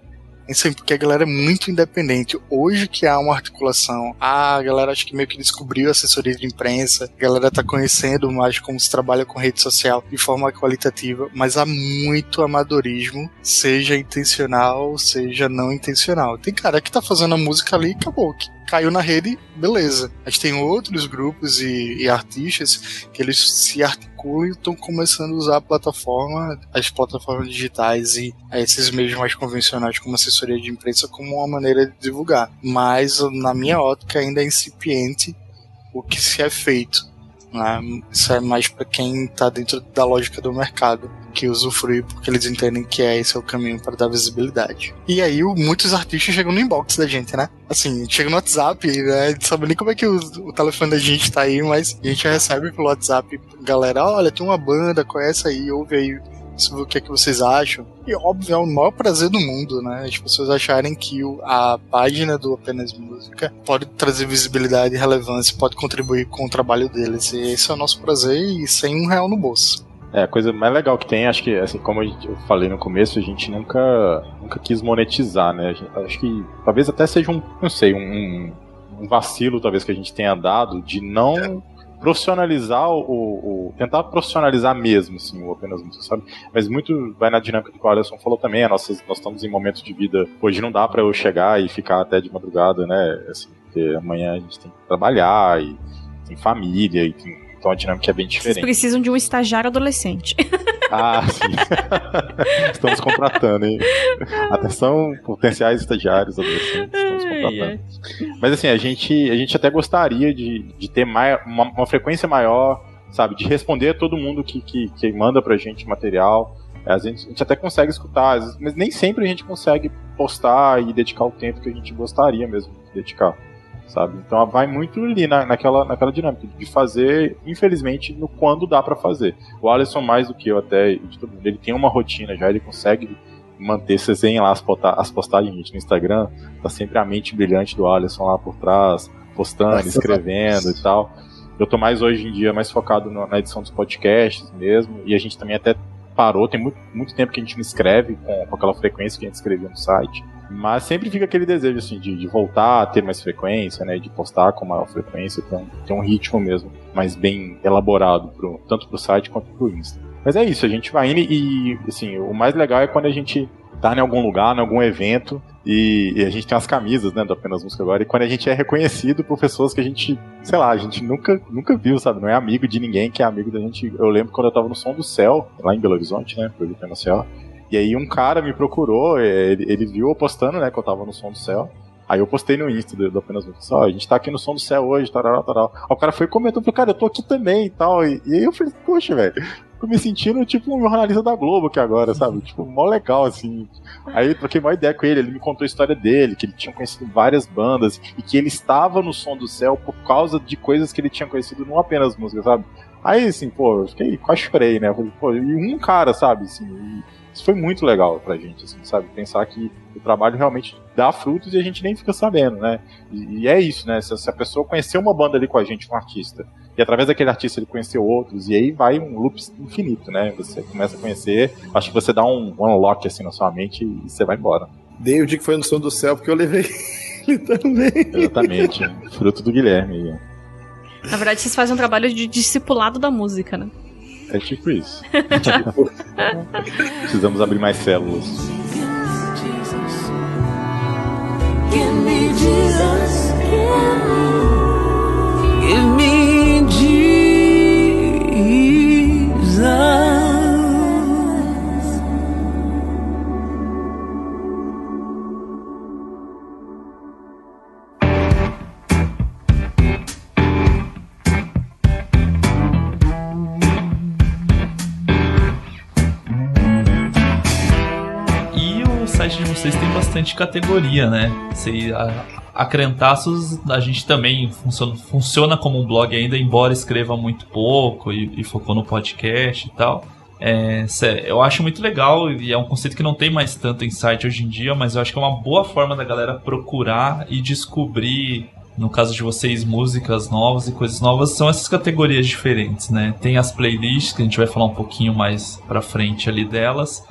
isso porque a galera é muito independente. Hoje que há uma articulação, a galera acho que meio que descobriu a assessoria de imprensa, a galera tá conhecendo mais como se trabalha com rede social de forma qualitativa, mas há muito amadorismo, seja intencional, seja não intencional. Tem cara que tá fazendo a música ali e acabou. Que caiu na rede, beleza. Gente tem outros grupos e, e artistas que eles se articulam e estão começando a usar a plataforma, as plataformas digitais e esses meios mais convencionais como assessoria de imprensa como uma maneira de divulgar. Mas na minha ótica ainda é incipiente o que se é feito. Né? Isso é mais para quem está dentro da lógica do mercado que usufrui porque eles entendem que é esse é o caminho para dar visibilidade. E aí muitos artistas chegam no inbox da gente, né? Assim, chega no WhatsApp, né? Não sabe nem como é que o, o telefone da gente tá aí, mas a gente recebe pelo WhatsApp, galera, olha, tem uma banda, conhece aí, ouve aí o que é que vocês acham. E óbvio, é o maior prazer do mundo, né? As pessoas acharem que a página do Apenas Música pode trazer visibilidade e relevância, pode contribuir com o trabalho deles. E esse é o nosso prazer e sem um real no bolso. É, a coisa mais legal que tem, acho que, assim, como eu falei no começo, a gente nunca, nunca quis monetizar, né? Gente, acho que talvez até seja um, não sei, um, um vacilo talvez que a gente tenha dado de não profissionalizar o, o, tentar profissionalizar mesmo assim o apenas música sabe? Mas muito vai na dinâmica do que o Alisson falou também a nossas, nós estamos em momentos de vida hoje não dá para eu chegar e ficar até de madrugada né assim porque amanhã a gente tem que trabalhar e tem família e tem então a dinâmica é bem diferente. Vocês precisam de um estagiário adolescente. Ah, sim. estamos contratando, hein? Atenção, potenciais estagiários adolescentes, estamos contratando. Mas assim, a gente, a gente até gostaria de, de ter mais, uma, uma frequência maior, sabe? De responder a todo mundo que, que, que manda pra gente material. A gente, a gente até consegue escutar, mas nem sempre a gente consegue postar e dedicar o tempo que a gente gostaria mesmo de dedicar sabe? Então vai muito ali na, naquela, naquela dinâmica de fazer, infelizmente, no quando dá para fazer. O Alisson, mais do que eu até, ele tem uma rotina já, ele consegue manter, vocês veem lá as, as postagens gente, no Instagram, tá sempre a mente brilhante do Alisson lá por trás, postando, escrevendo e tal. Eu tô mais hoje em dia mais focado no, na edição dos podcasts mesmo, e a gente também até parou, tem muito, muito tempo que a gente não escreve com, com aquela frequência que a gente escrevia no site. Mas sempre fica aquele desejo, assim, de, de voltar a ter mais frequência, né? De postar com maior frequência, ter um, ter um ritmo mesmo mais bem elaborado, pro, tanto pro site quanto pro Insta. Mas é isso, a gente vai indo e, assim, o mais legal é quando a gente tá em algum lugar, em algum evento, e, e, a gente tem as camisas, né, do Apenas Música agora, e quando a gente é reconhecido por pessoas que a gente, sei lá, a gente nunca, nunca viu, sabe? Não é amigo de ninguém que é amigo da gente. Eu lembro quando eu tava no Som do Céu, lá em Belo Horizonte, né, pro Céu, e aí um cara me procurou, é, ele, ele viu eu postando, né, que eu tava no som do céu. Aí eu postei no Insta do, do Apenas Música, ó, a gente tá aqui no som do céu hoje, tarará, tarará. O cara foi comentando, falou, cara, eu tô aqui também e tal. E, e aí eu falei, poxa, velho, tô me sentindo tipo um jornalista da Globo aqui agora, sabe? Tipo, mó legal, assim. Aí troquei uma ideia com ele, ele me contou a história dele, que ele tinha conhecido várias bandas e que ele estava no som do céu por causa de coisas que ele tinha conhecido, não apenas música, sabe? Aí, assim, pô, eu fiquei, quase chorei, né? Falei, pô, e um cara, sabe, assim, e, isso foi muito legal pra gente, assim, sabe? Pensar que o trabalho realmente dá frutos e a gente nem fica sabendo, né? E, e é isso, né? Se, se, a pessoa conheceu uma banda ali com a gente, um artista, e através daquele artista ele conheceu outros, e aí vai um loop infinito, né? Você começa a conhecer, acho que você dá um, um unlock assim na sua mente e você vai embora. Dei o dia que foi no som do céu porque eu levei ele também. Exatamente, fruto do Guilherme. Na verdade, vocês fazem um trabalho de discipulado da música, né? É tipo isso. Precisamos abrir mais células. Give me Jesus. Categoria, né? Se, a, a a gente também funciona, funciona como um blog ainda, embora escreva muito pouco e, e focou no podcast e tal. É, eu acho muito legal e é um conceito que não tem mais tanto em site hoje em dia, mas eu acho que é uma boa forma da galera procurar e descobrir, no caso de vocês, músicas novas e coisas novas, são essas categorias diferentes, né? Tem as playlists, que a gente vai falar um pouquinho mais pra frente ali delas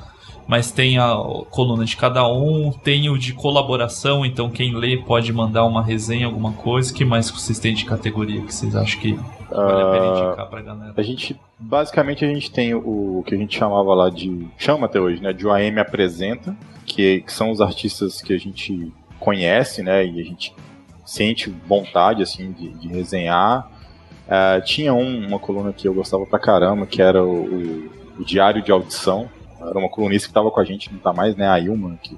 mas tem a coluna de cada um, tem o de colaboração, então quem lê pode mandar uma resenha, alguma coisa. que mais vocês têm de categoria que vocês acham que vale a pena ah, indicar pra galera? A gente, basicamente, a gente tem o, o que a gente chamava lá de, chama até hoje, né, de OAM Apresenta, que, que são os artistas que a gente conhece, né, e a gente sente vontade, assim, de, de resenhar. Uh, tinha um, uma coluna que eu gostava pra caramba, que era o, o, o Diário de Audição, era uma colunista que estava com a gente, não tá mais, né? A Ilma, que,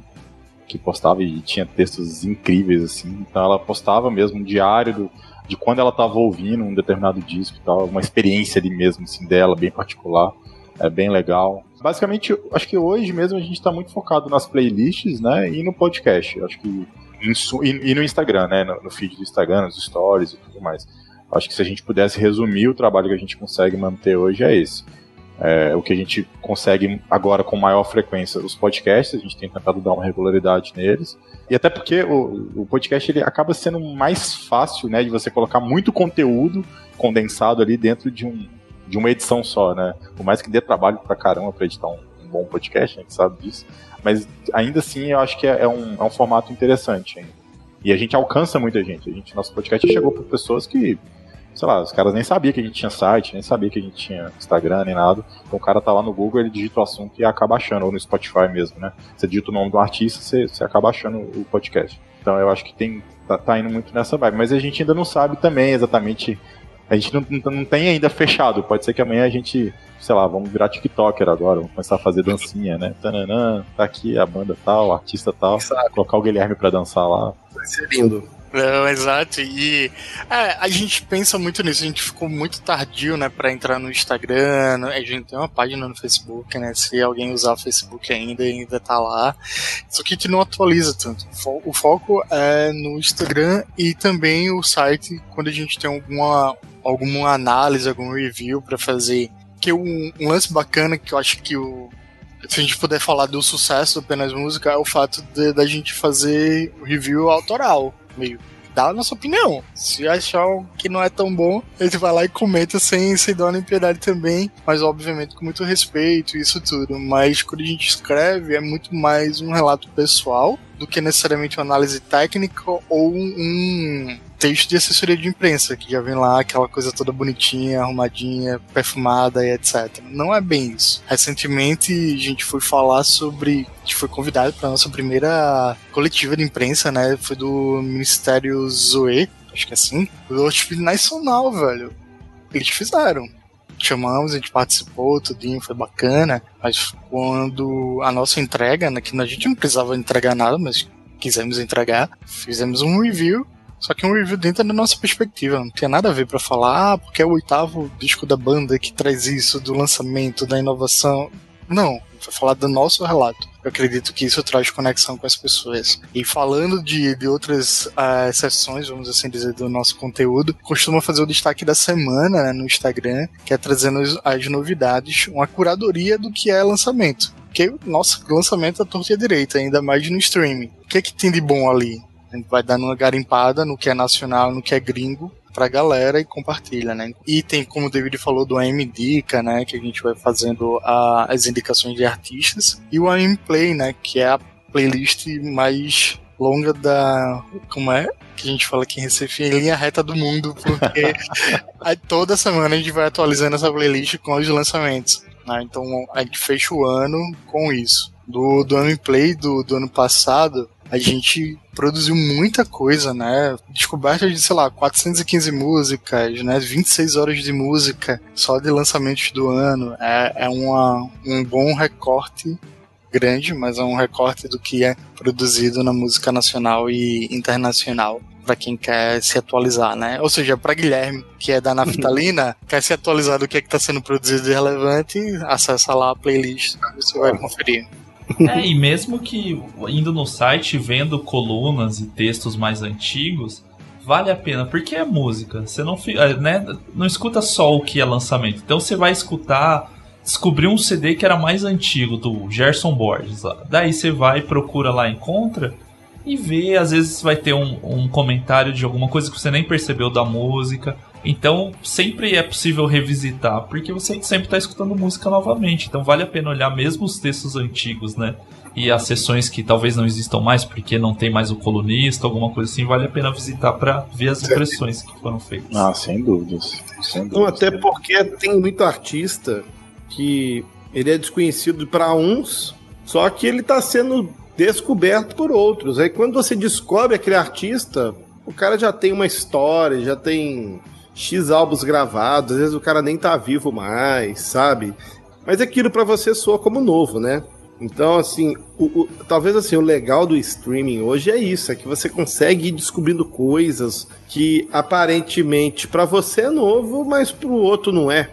que postava e tinha textos incríveis, assim. Então ela postava mesmo um diário do, de quando ela estava ouvindo um determinado disco e tal, uma experiência ali mesmo, assim, dela, bem particular. É bem legal. Basicamente, acho que hoje mesmo a gente está muito focado nas playlists, né? E no podcast. Acho que. E, no Instagram, né? No, no feed do Instagram, nos stories e tudo mais. Acho que se a gente pudesse resumir o trabalho que a gente consegue manter hoje é esse é, o que a gente consegue agora com maior frequência, os podcasts, a gente tem tentado dar uma regularidade neles. E até porque o, o podcast ele acaba sendo mais fácil, né, de você colocar muito conteúdo condensado ali dentro de, um, de uma edição só, né? Por mais que dê trabalho pra caramba pra editar um, um bom podcast, a gente sabe disso. Mas ainda assim eu acho que é, é um, é um formato interessante. E a gente alcança muita gente. A gente nosso podcast chegou para pessoas que sei lá, os caras nem sabiam que a gente tinha site, nem sabia que a gente tinha Instagram, nem nada. Então o cara tá lá no Google, ele digita o assunto e acaba achando, ou no Spotify mesmo, né? Você digita o nome do artista, você, você acaba achando o podcast. Então eu acho que tem tá, tá, indo muito nessa vibe. Mas a gente ainda não sabe também exatamente. A gente não, não, não tem ainda fechado. Pode ser que amanhã a gente, sei lá, vamos virar TikToker agora, vamos começar a fazer dancinha, né? Tananã, tá aqui a banda tal, artista tal, colocar o Guilherme pra dançar lá. Vai ser lindo. Não, exato. E é, a gente pensa muito nisso. A gente ficou muito tardio, né, para entrar no Instagram. A gente tem uma página no Facebook, né? Se alguém usar o Facebook ainda, ainda tá lá. Só que a gente não atualiza tanto. O foco é no Instagram e também o site quando a gente tem alguma alguma análise, algum review para fazer. Que um, um lance bacana que eu acho que o se a gente puder falar do sucesso do Apenas Música, é o fato da gente fazer review autoral meio dá a nossa opinião. Se achar que não é tão bom, ele vai lá e comenta sem, sem dó nem piedade também, mas obviamente com muito respeito e isso tudo. Mas quando a gente escreve, é muito mais um relato pessoal do que necessariamente uma análise técnica ou um texto de assessoria de imprensa, que já vem lá aquela coisa toda bonitinha, arrumadinha, perfumada e etc. Não é bem isso. Recentemente a gente foi falar sobre. A gente foi convidado para nossa primeira coletiva de imprensa, né? Foi do Ministério Zoe, acho que é assim, do Hospital Nacional, velho. Eles fizeram chamamos, a gente participou, tudinho, foi bacana, mas quando a nossa entrega, né, que a gente não precisava entregar nada, mas quisemos entregar, fizemos um review, só que um review dentro da nossa perspectiva, não tinha nada a ver para falar, ah, porque é o oitavo disco da banda que traz isso, do lançamento, da inovação. Não, foi falar do nosso relato. Eu acredito que isso traz conexão com as pessoas. E falando de, de outras uh, sessões, vamos assim dizer, do nosso conteúdo, costuma fazer o destaque da semana né, no Instagram, que é trazendo as, as novidades, uma curadoria do que é lançamento. Porque, nossa, lançamento é torta e direita, ainda mais no streaming. O que é que tem de bom ali? A gente vai dando uma garimpada no que é nacional, no que é gringo, pra galera e compartilha, né? E tem, como o David falou, do AM Dica, né? Que a gente vai fazendo a, as indicações de artistas. E o AM Play, né? Que é a playlist mais longa da. Como é? Que a gente fala aqui em Recife, em linha reta do mundo, porque toda semana a gente vai atualizando essa playlist com os lançamentos. Né? Então a gente fecha o ano com isso. Do, do AM Play do, do ano passado, a gente produziu muita coisa, né? Descoberta de, sei lá, 415 músicas, né? 26 horas de música só de lançamentos do ano. É, é uma, um bom recorte grande, mas é um recorte do que é produzido na música nacional e internacional para quem quer se atualizar, né? Ou seja, para Guilherme, que é da Naftalina, quer se atualizar do que é está sendo produzido de relevante, acessa lá a playlist, você vai conferir. É, e mesmo que indo no site vendo colunas e textos mais antigos, vale a pena, porque é música. Você não, é, né, não escuta só o que é lançamento. Então você vai escutar, descobrir um CD que era mais antigo, do Gerson Borges. Lá. Daí você vai, procura lá, encontra e vê. Às vezes vai ter um, um comentário de alguma coisa que você nem percebeu da música. Então sempre é possível revisitar, porque você sempre está escutando música novamente. Então vale a pena olhar mesmo os textos antigos, né? E as sessões que talvez não existam mais, porque não tem mais o colunista, alguma coisa assim, vale a pena visitar para ver as impressões que foram feitas. Ah, sem dúvidas. Sem dúvidas. Não, até porque tem muito artista que ele é desconhecido para uns, só que ele está sendo descoberto por outros. Aí quando você descobre aquele artista, o cara já tem uma história, já tem X álbuns gravados, às vezes o cara nem tá vivo mais, sabe? Mas aquilo para você soa como novo, né? Então, assim, o, o, talvez assim, o legal do streaming hoje é isso, é que você consegue ir descobrindo coisas que aparentemente para você é novo, mas para o outro não é,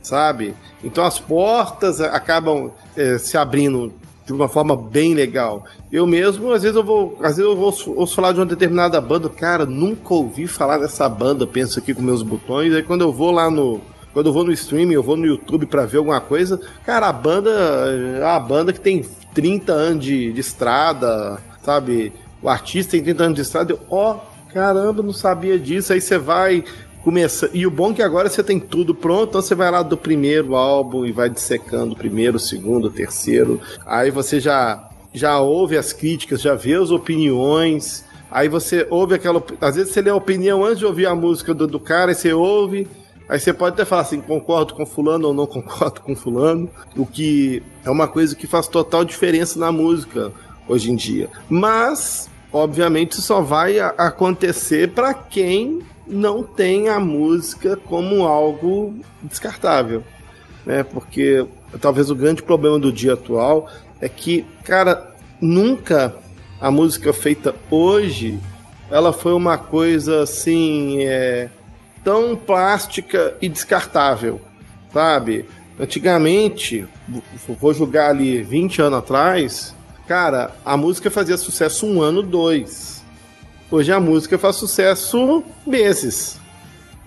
sabe? Então as portas acabam é, se abrindo de uma forma bem legal. Eu mesmo, às vezes eu vou, às vezes eu vou ouço falar de uma determinada banda, cara, nunca ouvi falar dessa banda, penso aqui com meus botões, aí quando eu vou lá no, quando eu vou no streaming, eu vou no YouTube para ver alguma coisa, cara, a banda é a banda que tem 30 anos de, de estrada, sabe? O artista tem 30 anos de estrada, ó, oh, caramba, não sabia disso. Aí você vai começa. E o bom é que agora você tem tudo pronto, então você vai lá do primeiro álbum e vai dissecando o primeiro, o segundo, o terceiro. Aí você já já ouve as críticas, já vê as opiniões. Aí você ouve aquela. Às vezes você lê a opinião antes de ouvir a música do, do cara, e você ouve. Aí você pode até falar assim, concordo com fulano ou não concordo com fulano, o que é uma coisa que faz total diferença na música hoje em dia. Mas, obviamente, só vai acontecer para quem não tem a música como algo descartável, né? Porque talvez o grande problema do dia atual é que, cara, nunca a música feita hoje ela foi uma coisa assim é, tão plástica e descartável, sabe? Antigamente, vou julgar ali 20 anos atrás, cara, a música fazia sucesso um ano, dois. Hoje a música faz sucesso meses,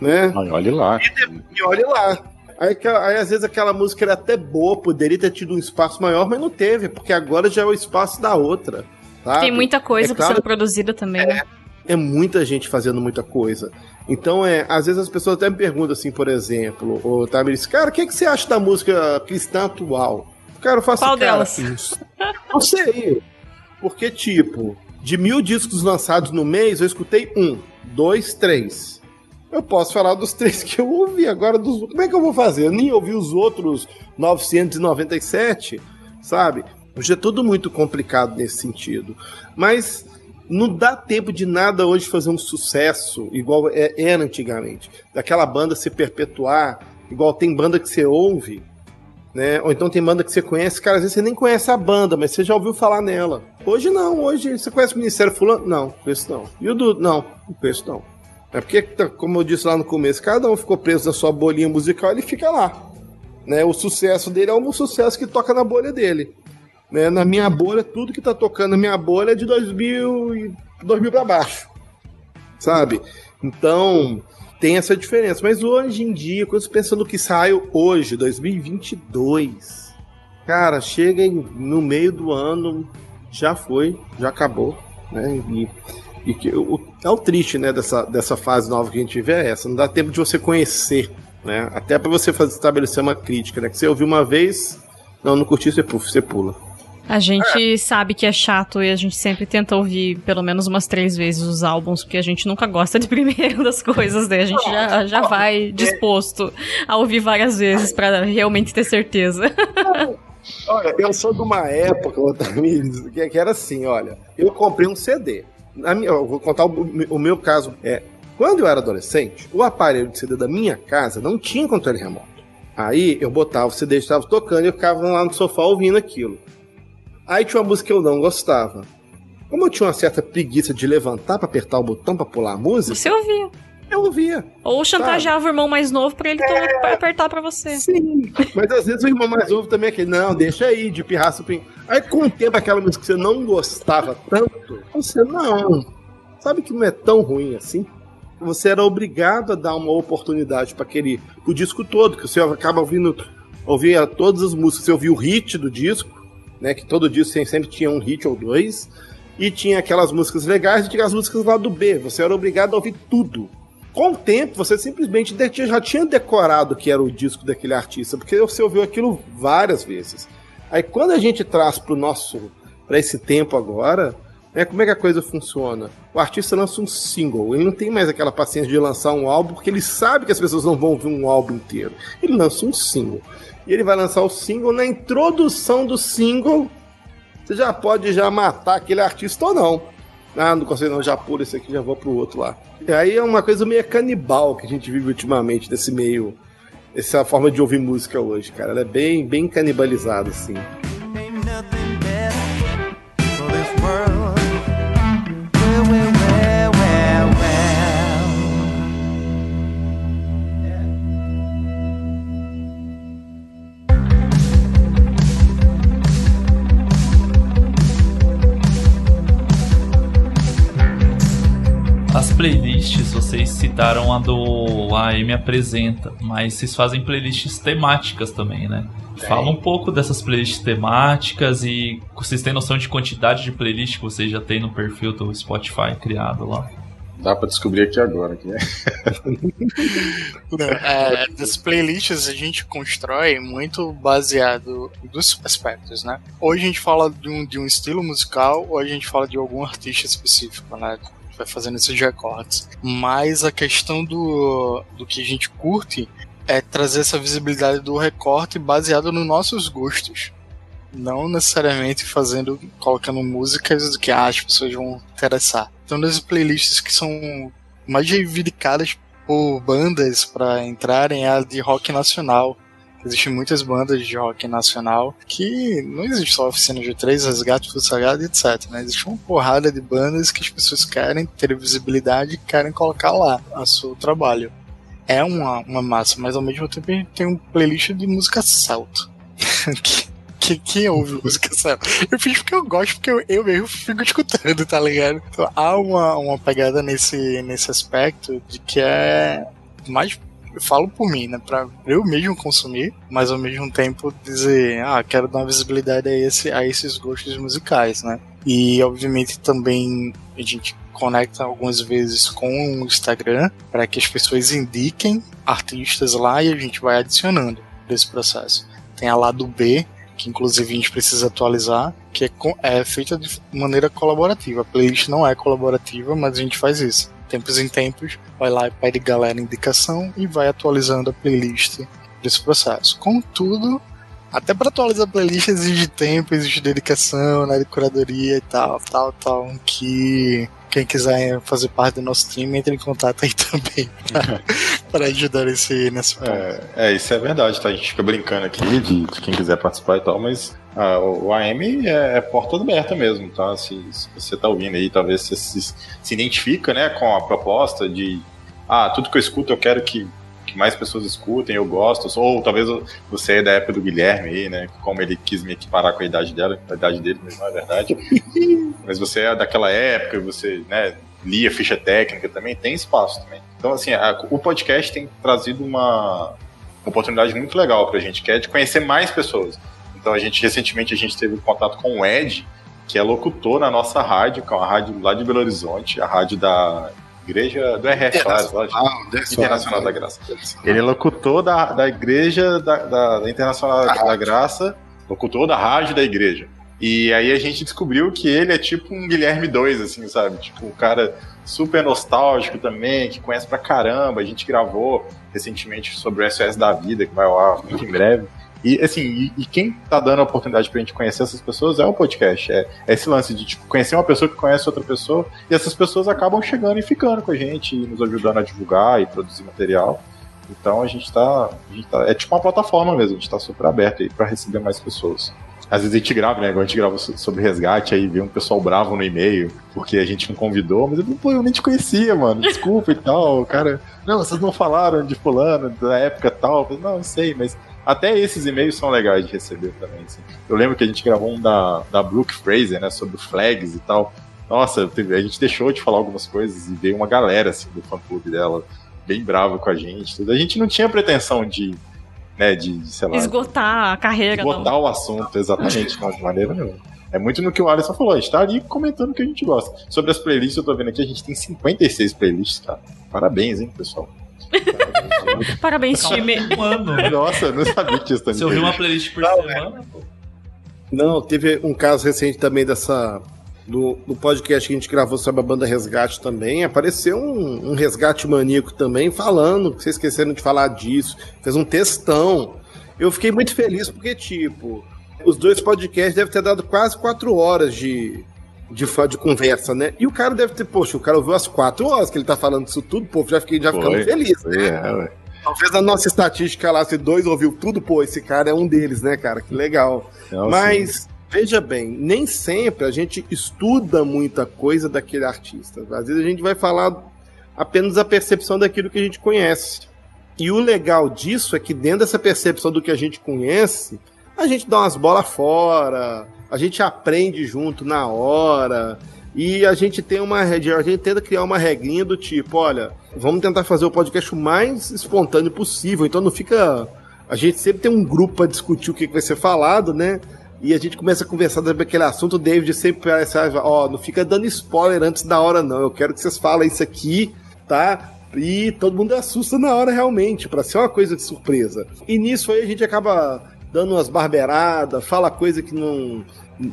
né? Olhe lá. E, e olhe lá. Aí, aí, às vezes aquela música era até boa, poderia ter tido um espaço maior, mas não teve, porque agora já é o espaço da outra. Sabe? Tem muita coisa é claro, sendo produzida também, é, né? É muita gente fazendo muita coisa. Então, é, às vezes as pessoas até me perguntam assim, por exemplo, o Tamiris, cara, o que, é que você acha da música cristã atual? Cara, eu faço Qual cara, delas? Isso. Não sei. Porque, tipo, de mil discos lançados no mês, eu escutei um, dois, três. Eu posso falar dos três que eu ouvi. Agora, dos, como é que eu vou fazer? Eu nem ouvi os outros 997, sabe? Hoje é tudo muito complicado nesse sentido. Mas não dá tempo de nada hoje fazer um sucesso igual é, era antigamente. Daquela banda se perpetuar, igual tem banda que você ouve, né? Ou então tem banda que você conhece, cara, às vezes você nem conhece a banda, mas você já ouviu falar nela. Hoje não, hoje você conhece o Ministério Fulano? Não, conheço não. E o do. Não, não conheço não. É porque, como eu disse lá no começo, cada um ficou preso na sua bolinha musical ele fica lá. Né? O sucesso dele é um sucesso que toca na bolha dele. Né? Na minha bolha, tudo que tá tocando na minha bolha é de 2000, e 2000 para baixo. Sabe? Então, tem essa diferença. Mas hoje em dia, quando você pensa no que saiu hoje, 2022, cara, chega em, no meio do ano, já foi, já acabou, né? E, e que, o, é o triste, né, dessa, dessa fase nova que a gente vive é essa. Não dá tempo de você conhecer, né? Até para você fazer, estabelecer uma crítica, né? Que você ouviu uma vez, não, não curtiu, você, você pula. A gente é. sabe que é chato e a gente sempre tenta ouvir pelo menos umas três vezes os álbuns, porque a gente nunca gosta de primeiro das coisas, né? A gente já, já vai disposto a ouvir várias vezes para realmente ter certeza. Olha, eu sou de uma época, Otamides, que era assim, olha, eu comprei um CD. Minha, eu vou contar o, o meu caso. É, quando eu era adolescente, o aparelho de CD da minha casa não tinha controle remoto. Aí eu botava o CD, estava tocando e eu ficava lá no sofá ouvindo aquilo. Aí tinha uma música que eu não gostava. Como eu tinha uma certa preguiça de levantar para apertar o botão para pular a música. Você ouvia. Eu ouvia. Ou chantageava sabe? o irmão mais novo para ele é... apertar para você. Sim. Mas às vezes o irmão mais novo também é aquele, não, deixa aí, de pirraça. Aí com o tempo aquela música que você não gostava tanto, você não. Sabe que não é tão ruim assim? Você era obrigado a dar uma oportunidade para aquele o disco todo, que você acaba ouvindo ouvia todas as músicas, você ouvia o hit do disco, né? Que todo disco sempre tinha um hit ou dois. E tinha aquelas músicas legais e tinha as músicas lá do B. Você era obrigado a ouvir tudo. Com o tempo, você simplesmente já tinha decorado que era o disco daquele artista, porque você ouviu aquilo várias vezes. Aí quando a gente traz para o nosso, para esse tempo agora, né, como é que a coisa funciona? O artista lança um single, ele não tem mais aquela paciência de lançar um álbum, porque ele sabe que as pessoas não vão ouvir um álbum inteiro. Ele lança um single. E ele vai lançar o single. Na introdução do single, você já pode já matar aquele artista ou não. Ah, não consigo não, já pula esse aqui, já vou pro outro lá. E aí é uma coisa meio canibal que a gente vive ultimamente, desse meio. Essa forma de ouvir música hoje, cara. Ela é bem, bem canibalizada, assim. As playlists, vocês citaram a do AM Apresenta, mas vocês fazem playlists temáticas também, né? Fala um pouco dessas playlists temáticas e vocês têm noção de quantidade de playlists que vocês já têm no perfil do Spotify criado lá? Dá pra descobrir aqui agora. Que é. é, das playlists a gente constrói muito baseado dos aspectos, né? Ou a gente fala de um, de um estilo musical, ou a gente fala de algum artista específico, né? Vai fazendo esses recortes. Mas a questão do, do que a gente curte é trazer essa visibilidade do recorte baseado nos nossos gostos. Não necessariamente fazendo, colocando músicas que ah, as pessoas vão interessar. Então, das playlists que são mais reivindicadas por bandas para entrarem é a de rock nacional. Existem muitas bandas de rock nacional que não existe só oficina de três, resgate do sagrado, etc. Né? Existe uma porrada de bandas que as pessoas querem ter visibilidade e querem colocar lá o seu trabalho é uma, uma massa, mas ao mesmo tempo a gente tem um playlist de música celta. que, quem ouve música celta? Eu fiz porque eu gosto, porque eu, eu mesmo fico escutando, tá ligado? Então há uma, uma pegada nesse, nesse aspecto de que é mais eu falo por mim, né? Pra eu mesmo consumir, mas ao mesmo tempo dizer, ah, quero dar uma visibilidade a, esse, a esses gostos musicais, né? E obviamente também a gente conecta algumas vezes com o Instagram para que as pessoas indiquem artistas lá e a gente vai adicionando desse processo. Tem a lado B, que inclusive a gente precisa atualizar, que é, é feita de maneira colaborativa. A playlist não é colaborativa, mas a gente faz isso. Tempos em tempos, vai lá e pede galera indicação e vai atualizando a playlist desse processo. Contudo, até para atualizar a playlist exige tempo, exige dedicação, né, de curadoria e tal, tal, tal, que quem quiser fazer parte do nosso time, entre em contato aí também para ajudar esse, nesse ponto. É, é, isso é verdade, tá? A gente fica brincando aqui de, de quem quiser participar e tal, mas ah, o, AM é, é, porta aberta mesmo, tá? Se, se, você tá ouvindo aí, talvez você se, se identifica né, com a proposta de ah, tudo que eu escuto eu quero que que mais pessoas escutem, eu gosto. Ou talvez você é da época do Guilherme aí, né? Como ele quis me equiparar com a idade dela, a idade dele, mas não é verdade. mas você é daquela época, você né, lia ficha técnica também, tem espaço também. Então, assim, a, o podcast tem trazido uma, uma oportunidade muito legal pra gente, que é de conhecer mais pessoas. Então, a gente, recentemente, a gente teve contato com o Ed, que é locutor na nossa rádio, que é uma rádio lá de Belo Horizonte, a rádio da Igreja do RF, Internacional, Internacional da Graça. Ele é locutor da, da Igreja da, da, da Internacional da Graça, locutor da rádio da igreja. E aí a gente descobriu que ele é tipo um Guilherme 2, assim, sabe? Tipo, um cara super nostálgico também, que conhece pra caramba. A gente gravou recentemente sobre o SOS da Vida, que vai lá muito em breve. E assim, e, e, quem tá dando a oportunidade pra gente conhecer essas pessoas é o podcast. É, é, esse lance de tipo, conhecer uma pessoa que conhece outra pessoa, e essas pessoas acabam chegando e ficando com a gente, e nos ajudando a divulgar e produzir material. Então a gente tá. A gente tá é tipo uma plataforma mesmo, a gente tá super aberto aí pra receber mais pessoas. Às vezes a gente grava, né? Agora a gente grava sobre resgate, aí vê um pessoal bravo no e-mail, porque a gente não convidou, mas eu, pô, eu nem te conhecia, mano, desculpa e tal. O cara, não, vocês não falaram de fulano, da época tal. Eu não, eu sei, mas até esses e-mails são legais de receber também. Assim. Eu lembro que a gente gravou um da, da Brooke Fraser, né, sobre flags e tal. Nossa, a gente deixou de falar algumas coisas e veio uma galera assim, do fã-clube dela bem brava com a gente. Tudo. A gente não tinha pretensão de, né, de, sei lá... Esgotar a carreira, Esgotar não. o assunto, exatamente, não, de maneira nenhuma. É muito no que o Alisson falou, a gente tá ali comentando o que a gente gosta. Sobre as playlists, eu tô vendo aqui, a gente tem 56 playlists, cara. Parabéns, hein, pessoal. Parabéns, time. Um ano. Nossa, eu não sabia disso também. Você ouviu uma playlist por não, semana? Pô? Não, teve um caso recente também dessa. Do, do podcast que a gente gravou sobre a banda Resgate também, apareceu um, um resgate maníaco também falando, vocês esqueceram de falar disso, fez um textão. Eu fiquei muito feliz porque, tipo, os dois podcasts devem ter dado quase quatro horas de, de, de conversa, né? E o cara deve ter, poxa, o cara ouviu as quatro horas que ele tá falando isso tudo, pô, já fiquei já ficando feliz, né? É, Talvez a nossa estatística lá, se dois ouviu tudo, pô, esse cara é um deles, né, cara? Que legal. Não, Mas, sim. veja bem, nem sempre a gente estuda muita coisa daquele artista. Às vezes a gente vai falar apenas a percepção daquilo que a gente conhece. E o legal disso é que dentro dessa percepção do que a gente conhece, a gente dá umas bolas fora, a gente aprende junto na hora. E a gente tem uma a gente tenta criar uma regrinha do tipo, olha, vamos tentar fazer o podcast o mais espontâneo possível. Então não fica. A gente sempre tem um grupo para discutir o que vai ser falado, né? E a gente começa a conversar sobre aquele assunto. O David sempre parece, ó, oh, não fica dando spoiler antes da hora, não. Eu quero que vocês falem isso aqui, tá? E todo mundo assusta na hora realmente, para ser uma coisa de surpresa. E nisso aí a gente acaba dando umas barberadas, fala coisa que não,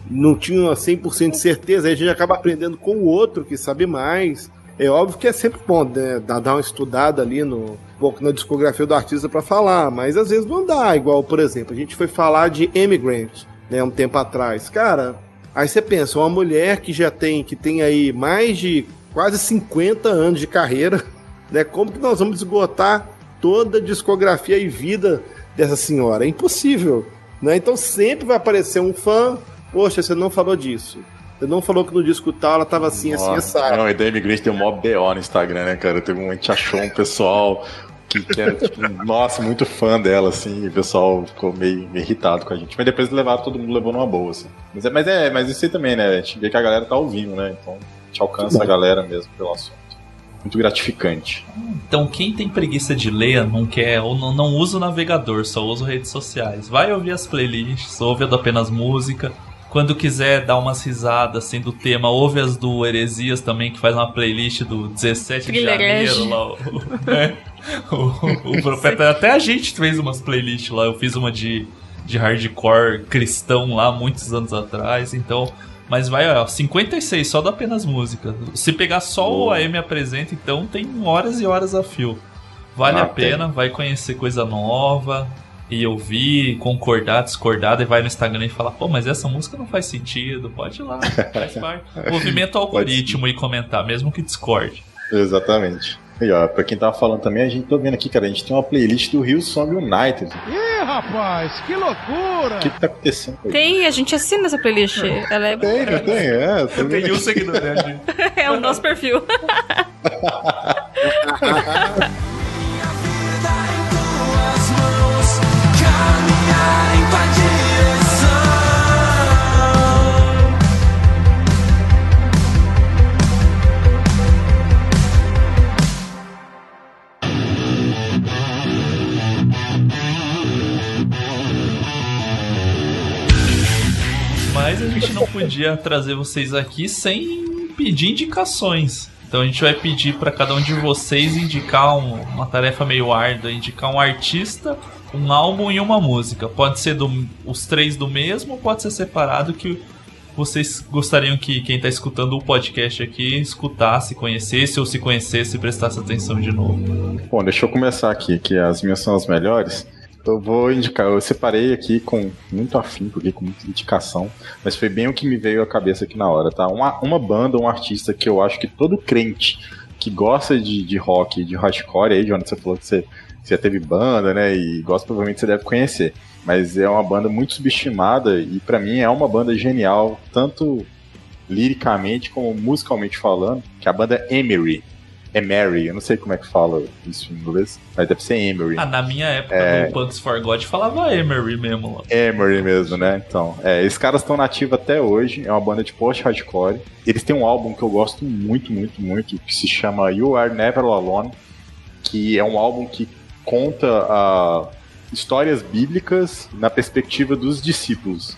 não tinha 100% de certeza, aí a gente acaba aprendendo com o outro que sabe mais. É óbvio que é sempre bom né, dar uma estudada ali no um pouco na discografia do artista para falar, mas às vezes não dá. Igual, por exemplo, a gente foi falar de Emigrant, né, um tempo atrás. Cara, aí você pensa, uma mulher que já tem, que tem aí mais de quase 50 anos de carreira, né? Como que nós vamos esgotar toda a discografia e vida dessa senhora? É impossível, né? Então sempre vai aparecer um fã, poxa, você não falou disso. Você não falou que no disco tal ela tava assim, assim, assim, Não, e da Imigrante tem um mob BO no Instagram, né, cara? Teve um, a gente achou um pessoal que, que era, tipo, nossa, muito fã dela, assim, e o pessoal ficou meio, meio, irritado com a gente. Mas depois levaram, todo mundo levou numa boa, assim. Mas é, mas é, mas isso aí também, né? A gente vê que a galera tá ouvindo, né? Então a gente alcança a galera mesmo pelo assunto muito gratificante. Então, quem tem preguiça de ler, não quer ou não, não usa o navegador, só usa redes sociais, vai ouvir as playlists, ouve a do apenas música. Quando quiser dar umas risadas assim do tema, ouve as do Heresias também, que faz uma playlist do 17 de janeiro lá. O, né? o, o, o profeta. Até a gente fez umas playlists lá. Eu fiz uma de, de hardcore cristão lá muitos anos atrás. Então, mas vai, ó, 56 só da apenas música. Se pegar só o AM apresenta, então tem horas e horas a fio. Vale ah, a pena, tem. vai conhecer coisa nova e ouvir, concordar, discordar, e vai no Instagram e fala, pô, mas essa música não faz sentido, pode ir lá, faz parte. Movimento algoritmo e comentar, mesmo que discorde. Exatamente. E ó, pra quem tava falando também, a gente tá vendo aqui, cara, a gente tem uma playlist do Rio Song United. Ih, rapaz, que loucura! O que, que tá acontecendo aí? Tem, a gente assina essa playlist. Ela é... Tem, não tem, é. Tem um seguidor, né? é o nosso perfil. não podia trazer vocês aqui sem pedir indicações. Então a gente vai pedir para cada um de vocês indicar um, uma tarefa meio árdua, indicar um artista, um álbum e uma música. Pode ser do, os três do mesmo, pode ser separado que vocês gostariam que quem está escutando o podcast aqui escutasse, conhecesse ou se conhecesse e prestasse atenção de novo. Bom, deixa eu começar aqui, que as minhas são as melhores. Eu vou indicar, eu separei aqui com muito afim, porque com muita indicação, mas foi bem o que me veio à cabeça aqui na hora, tá? Uma, uma banda, um artista que eu acho que todo crente que gosta de, de rock, de hardcore, aí, Jonathan, você falou que você, você teve banda, né? E gosta, provavelmente você deve conhecer. Mas é uma banda muito subestimada e para mim é uma banda genial, tanto liricamente como musicalmente falando, que é a banda Emery. Emery, eu não sei como é que fala isso em inglês, mas deve ser Emery. Ah, na minha época é... do Punks for God falava Emery mesmo. Lá. Emery mesmo, né? Então, é, esses caras estão nativos até hoje, é uma banda de post-hardcore. Eles têm um álbum que eu gosto muito, muito, muito, que se chama You Are Never Alone, que é um álbum que conta uh, histórias bíblicas na perspectiva dos discípulos.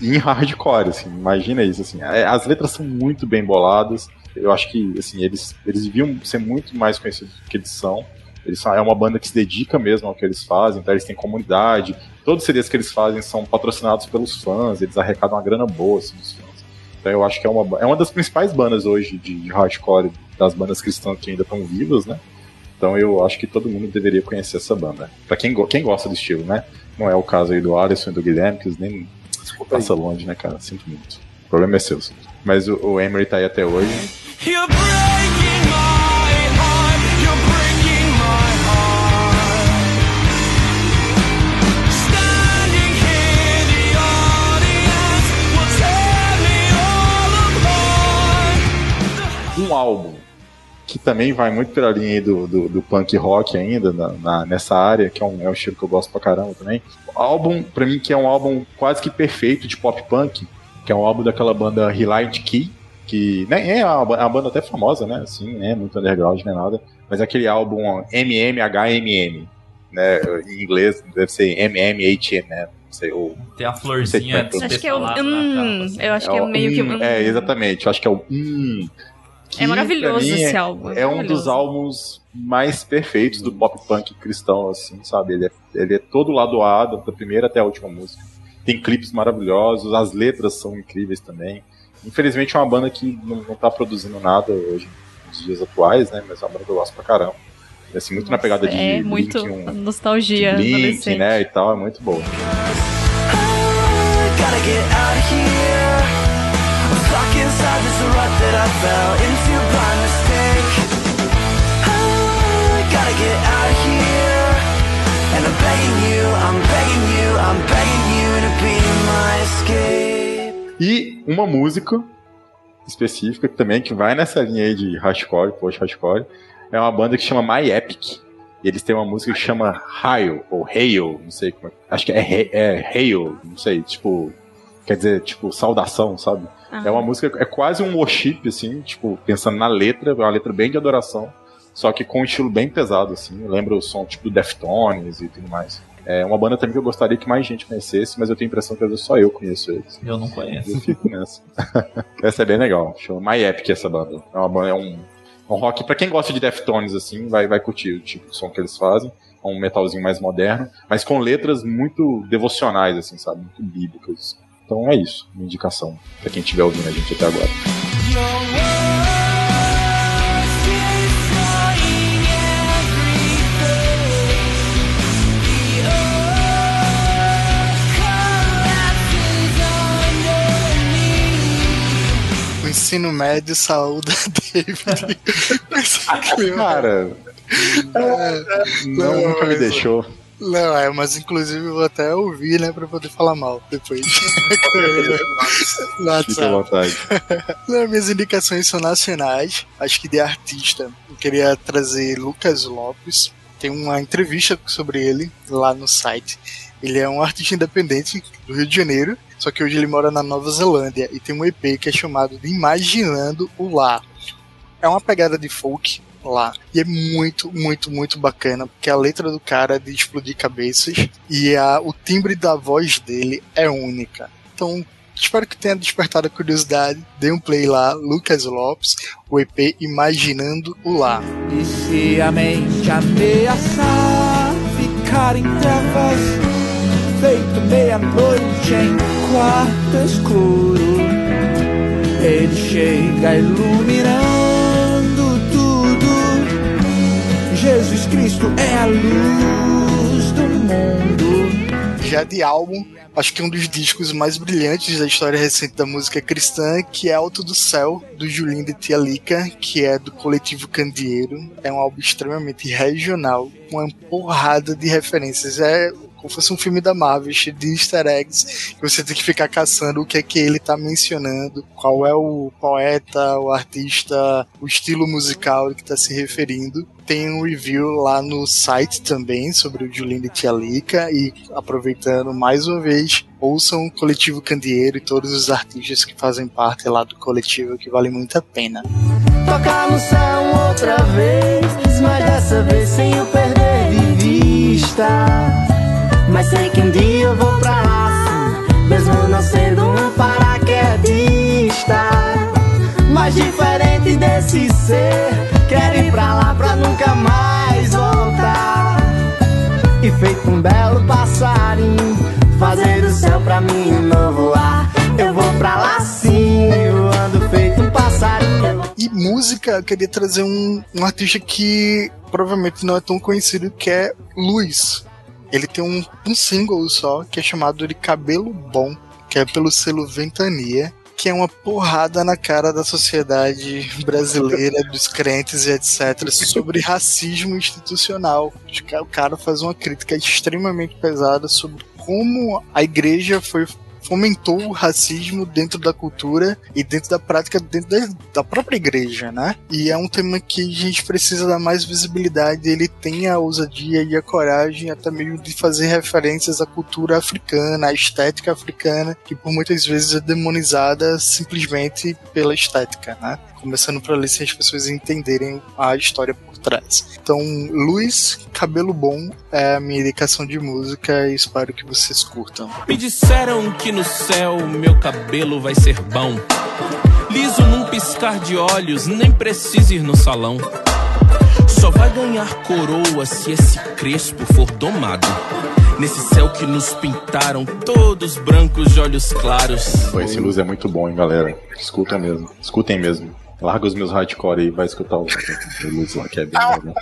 Em hardcore, assim, imagina isso, assim. É, as letras são muito bem boladas, eu acho que assim, eles, eles deviam ser muito mais conhecidos do que eles são. Eles são, é uma banda que se dedica mesmo ao que eles fazem, então eles têm comunidade. Todos os CDs que eles fazem são patrocinados pelos fãs, eles arrecadam uma grana boa assim, dos fãs. Então eu acho que é uma, é uma das principais bandas hoje de, hardcore, das bandas cristãs que ainda estão vivas, né? Então eu acho que todo mundo deveria conhecer essa banda. Pra quem, quem gosta do estilo, né? Não é o caso aí do Alisson e do Guilherme, que eles nem Desculpa passa aí. longe, né, cara? Sinto muito. O problema é seu. Mas o, o Emery tá aí até hoje. Um álbum que também vai muito pela linha do, do, do punk rock ainda, na, na, nessa área, que é um, é um estilo que eu gosto pra caramba também. O álbum, pra mim, que é um álbum quase que perfeito de pop punk, que é um álbum daquela banda Reliant Key, que nem é uma, uma banda até famosa, né? Assim, né? Muito underground, nem nada. Mas aquele álbum MMHMM, né? Em inglês deve ser MMHM, né? Sei, ou Tem a florzinha Acho Acho que é o. Hum, eu acho que é o meio que. hum. É, exatamente. Eu acho que é o hum. que, É maravilhoso mim, esse é- álbum. É um maravilhoso. dos álbuns mais perfeitos do pop punk cristão, assim, sabe? Ele é, ele é todo lado A, da primeira até a última música. Tem clipes maravilhosos, as letras são incríveis também. Infelizmente é uma banda que não, não tá produzindo nada hoje, nos dias atuais, né? Mas é uma banda que eu gosto pra caramba. E, assim, muito na pegada de É muito Blink, um, nostalgia de Blink, adolescente. né? E tal, é muito boa. Gotta get out of here. And I'm begging you, I'm begging you, I'm begging E uma música específica que também que vai nessa linha aí de hardcore, post hardcore, é uma banda que chama My Epic. E eles têm uma música que chama Hail, ou Hail, não sei como é. Acho que é, He- é Hail, não sei, tipo. Quer dizer, tipo, saudação, sabe? Ah. É uma música, é quase um worship, assim, tipo, pensando na letra, é uma letra bem de adoração, só que com um estilo bem pesado, assim. Lembra o som tipo do Deftones e tudo mais. É uma banda também que eu gostaria que mais gente conhecesse, mas eu tenho a impressão que às vezes só eu conheço eles. Eu não conheço. Eu fico nessa. essa é bem legal. Chama My Epic essa banda. É, uma, banda- é um, um rock, pra quem gosta de Deftones, assim, vai, vai curtir o tipo de som que eles fazem. É um metalzinho mais moderno, mas com letras muito devocionais, assim, sabe? Muito bíblicas. Então é isso, minha indicação, pra quem estiver ouvindo a gente até agora. Ensino médio saúde David. Cara, não, nunca me deixou. Não, é, mas inclusive eu vou até ouvir, né, pra poder falar mal depois. Fica à vontade. Não, minhas indicações são nacionais, acho que de artista. Eu queria trazer Lucas Lopes. Tem uma entrevista sobre ele lá no site. Ele é um artista independente do Rio de Janeiro, só que hoje ele mora na Nova Zelândia e tem um EP que é chamado de Imaginando o Lá. É uma pegada de folk lá. E é muito, muito, muito bacana, porque a letra do cara é de explodir cabeças e a, o timbre da voz dele é única. Então, espero que tenha despertado a curiosidade. Dê um play lá, Lucas Lopes, o EP Imaginando o Lá. E se a mente ameaçar ficar em trevas, feito meia-noite em quarto escuro, ele chega iluminando tudo. Jesus Cristo é a luz do mundo. Já de álbum, acho que um dos discos mais brilhantes da história recente da música cristã, que é Alto do Céu, do Julinho de Tia Lica, que é do coletivo Candeeiro. É um álbum extremamente regional, com uma porrada de referências. É como se fosse um filme da Marvel, cheio de easter eggs, que você tem que ficar caçando o que é que ele tá mencionando, qual é o poeta, o artista, o estilo musical que tá se referindo. Tem um review lá no site também sobre o Julinho de Tia Lica e aproveitando mais uma vez, ouçam o Coletivo Candeeiro e todos os artistas que fazem parte lá do coletivo, que vale muito a pena. Tocar no céu outra vez, mas dessa vez sem o perder de vista. Mas sei que um dia eu vou pra lá, mesmo não sendo um paraquedista. Mas diferente desse ser, quero ir pra lá pra nunca mais voltar. E feito um belo passarinho, fazer o céu pra mim um novo ar. Eu vou pra lá sim, voando feito um passarinho. E música, eu queria trazer um, um artista que provavelmente não é tão conhecido, que é Luiz. Ele tem um, um single só, que é chamado de Cabelo Bom, que é pelo selo Ventania, que é uma porrada na cara da sociedade brasileira, dos crentes e etc., sobre racismo institucional. O cara faz uma crítica extremamente pesada sobre como a igreja foi fomentou o racismo dentro da cultura e dentro da prática dentro da, da própria igreja, né? E é um tema que a gente precisa dar mais visibilidade. Ele tem a ousadia e a coragem até meio de fazer referências à cultura africana, à estética africana, que por muitas vezes é demonizada simplesmente pela estética, né? Começando por ali se as pessoas entenderem a história Então, Luiz Cabelo Bom é a minha indicação de música e espero que vocês curtam. Me disseram que no céu meu cabelo vai ser bom. Liso num piscar de olhos, nem preciso ir no salão. Só vai ganhar coroa se esse crespo for domado. Nesse céu que nos pintaram todos brancos de olhos claros. Esse luz é muito bom, hein, galera. Escuta mesmo. Escutem mesmo. Larga os meus hardcore aí, vai escutar o luz lá, que é bem legal.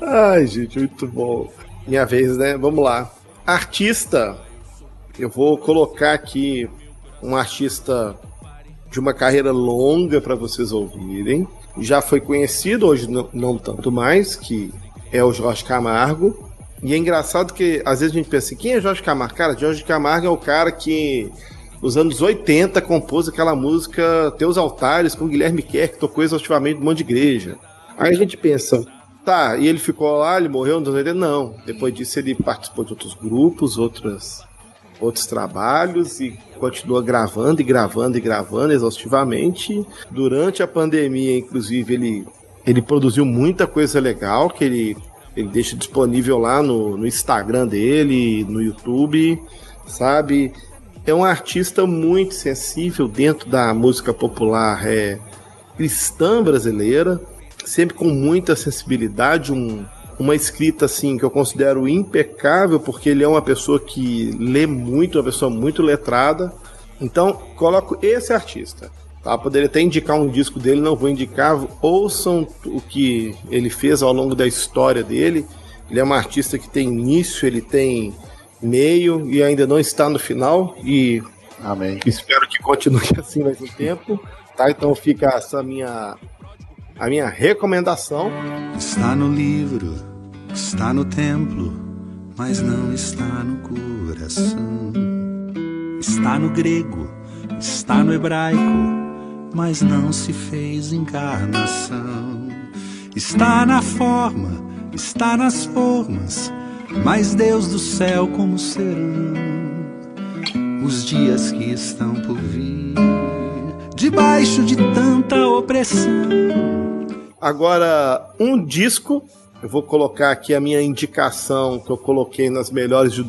Ai, gente, muito bom. Minha vez, né? Vamos lá. Artista. Eu vou colocar aqui um artista de uma carreira longa para vocês ouvirem. Já foi conhecido, hoje não, não tanto mais, que é o Jorge Camargo. E é engraçado que às vezes a gente pensa assim, quem é Jorge Camargo? Cara, Jorge Camargo é o cara que nos anos 80 compôs aquela música Teus Altares com Guilherme Kerr, que tocou exaustivamente no monte de igreja. Aí a gente pensa, tá, e ele ficou lá, ele morreu nos anos 80? Não. Depois disso ele participou de outros grupos, outras, outros trabalhos e continua gravando e gravando e gravando exaustivamente. Durante a pandemia, inclusive, ele, ele produziu muita coisa legal que ele, ele deixa disponível lá no, no Instagram dele, no YouTube, sabe? É um artista muito sensível dentro da música popular é, cristã brasileira, sempre com muita sensibilidade, um, uma escrita assim que eu considero impecável, porque ele é uma pessoa que lê muito, uma pessoa muito letrada. Então, coloco esse artista. Tá? Poderia até indicar um disco dele, não vou indicar. Ouçam o que ele fez ao longo da história dele. Ele é um artista que tem início, ele tem meio e ainda não está no final. E Amém. espero que continue assim mais um tempo. Tá? Então fica essa minha a minha recomendação. Está no livro, está no templo, mas não está no coração. Está no grego, está no hebraico, mas não se fez encarnação. Está na forma, está nas formas, mas Deus do céu como serão os dias que estão por vir, debaixo de tanta opressão. Agora, um disco. Eu vou colocar aqui a minha indicação que eu coloquei nas melhores de,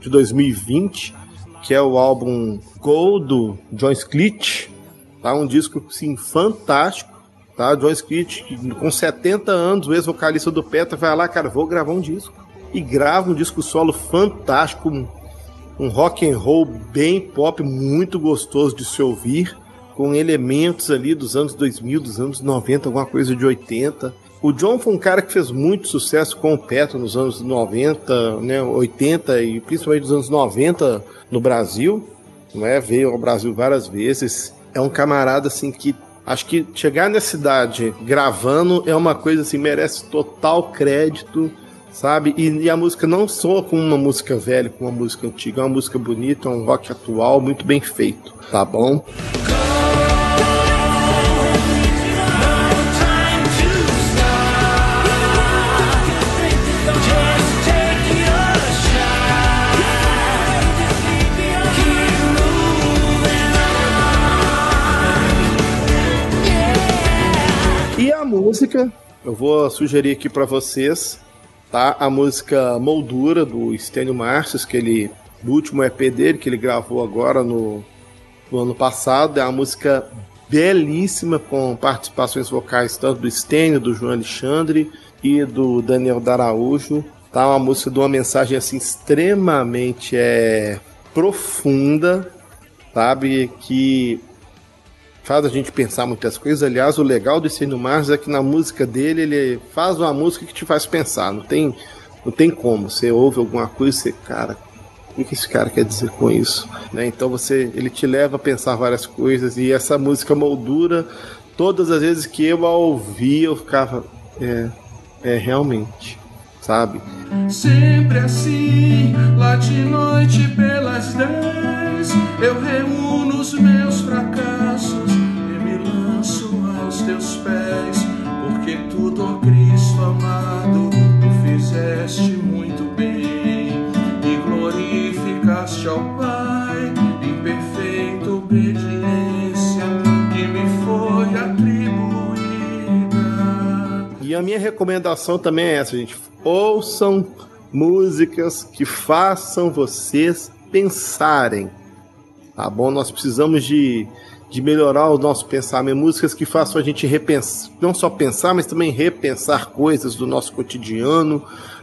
de 2020, que é o álbum Gold do John Sclit. Tá? Um disco, sim, fantástico. Tá? John que com 70 anos, o ex-vocalista do Petra, vai lá, cara, vou gravar um disco. E grava um disco solo fantástico, um, rock and roll bem pop, muito gostoso de se ouvir com elementos ali dos anos 2000, dos anos 90, alguma coisa de 80. O John foi um cara que fez muito sucesso com o Petro nos anos 90, né, 80 e principalmente nos anos 90 no Brasil, não é? Veio ao Brasil várias vezes. É um camarada assim que acho que chegar nessa idade gravando é uma coisa assim merece total crédito, sabe? E, e a música não soa como uma música velha, como uma música antiga, é uma música bonita, é um rock atual, muito bem feito, tá bom? E a música, eu vou sugerir aqui pra vocês, tá? A música Moldura do Stênio Marcius, que ele do último EP dele que ele gravou agora no, no ano passado, é uma música belíssima com participações vocais tanto do Stênio, do João Alexandre e do Daniel Daraújo. Tá uma música de uma mensagem assim extremamente é, profunda, sabe? Que faz a gente pensar muitas coisas. Aliás, o legal do Estênio Marcius é que na música dele ele faz uma música que te faz pensar. Não tem, não tem como. Você ouve alguma coisa e você, cara, o que esse cara quer dizer com isso? Né? Então você, ele te leva a pensar várias coisas e essa música moldura. Todas as vezes que eu a ouvi, eu ficava, é, é realmente, sabe? Sempre assim, lá de noite pelas dez, eu reúno os meus fracassos teus pés, porque tudo, ó Cristo amado, tu fizeste muito bem e glorificaste ao Pai em perfeita obediência que me foi atribuída. E a minha recomendação também é essa, gente. Ouçam músicas que façam vocês pensarem. Tá bom? Nós precisamos de, de melhorar o nosso pensamento. Músicas que façam a gente repensar, não só pensar, mas também repensar coisas do nosso cotidiano,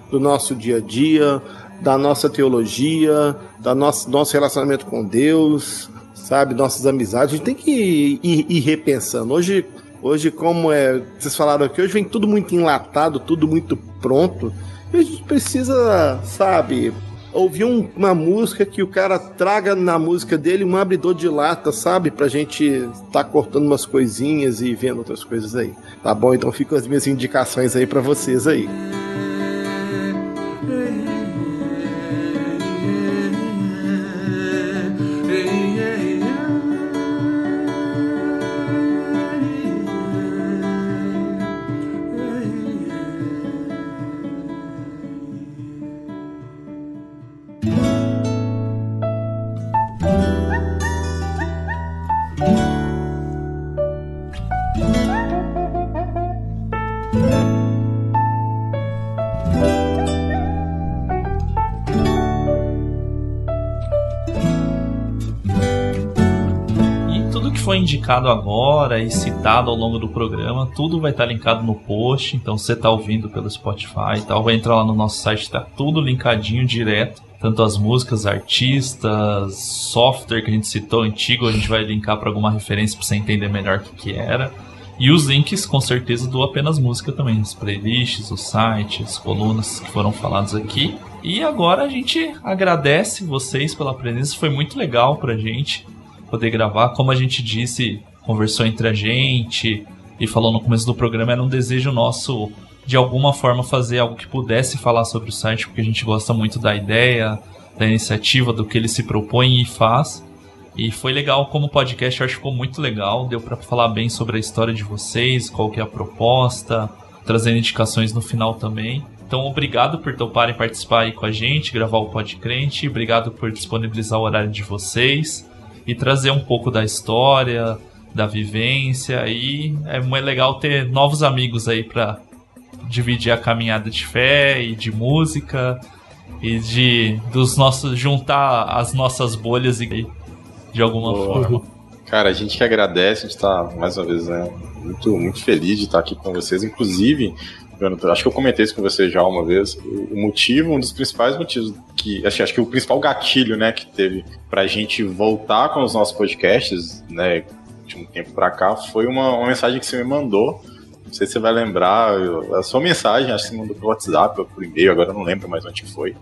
do nosso dia a dia, da nossa teologia, da nosso, nosso relacionamento com Deus, sabe? Nossas amizades. A gente tem que ir, ir, ir repensando. Hoje, hoje, como é, vocês falaram aqui, hoje vem tudo muito enlatado, tudo muito pronto. E a gente precisa, sabe, ouvir um- uma música que o cara traga na música dele um abridor de lata, sabe? Pra gente tá cortando umas coisinhas e vendo outras coisas aí. Tá bom? Então ficam as minhas indicações aí pra vocês aí. Foi indicado agora e citado ao longo do programa, tudo vai estar linkado no post. Então, você está ouvindo pelo Spotify e tal, vai entrar lá no nosso site, tá tudo linkadinho direto. Tanto as músicas, artistas, software que a gente citou antigo, a gente vai linkar para alguma referência para você entender melhor o que, que era. E os links, com certeza, do Apenas Música também, as playlists, os sites, as colunas que foram falados aqui. E agora a gente agradece vocês pela presença, foi muito legal pra gente poder gravar. Como a gente disse, conversou entre a gente e falou no começo do programa, era um desejo nosso de alguma forma fazer algo que pudesse falar sobre o site, porque a gente gosta muito da ideia, da iniciativa, do que ele se propõe e faz. E foi legal como podcast, acho que ficou muito legal, deu pra falar bem sobre a história de vocês, qual que é a proposta, trazendo indicações no final também. Então, obrigado por toparem participar aí com a gente, gravar o Podcrente, obrigado por disponibilizar o horário de vocês e trazer um pouco da história, da vivência e é muito legal ter novos amigos aí pra dividir a caminhada de fé e de música e de dos nossos juntar as nossas bolhas e de alguma Boa. forma. Cara, a gente que agradece, a gente tá, mais uma vez, né, muito, muito feliz de estar aqui com vocês. Inclusive, acho que eu comentei isso com você já uma vez. O motivo, um dos principais motivos que. Acho, acho que o principal gatilho, né, que teve pra gente voltar com os nossos podcasts, né, de um tempo pra cá, foi uma, uma mensagem que você me mandou. Não sei se você vai lembrar, eu- a sua mensagem, acho que você mandou pelo WhatsApp ou por e-mail, agora eu não lembro mais onde foi.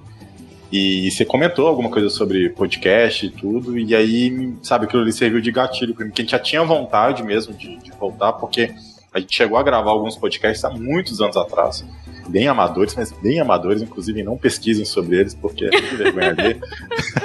E você comentou alguma coisa sobre podcast e tudo, e aí, sabe, aquilo ali serviu de gatilho pra mim, que a gente já tinha vontade mesmo de, de voltar, porque a gente chegou a gravar alguns podcasts há muitos anos atrás, bem amadores, mas bem amadores, inclusive não pesquisem sobre eles, porque é muito vergonha ali.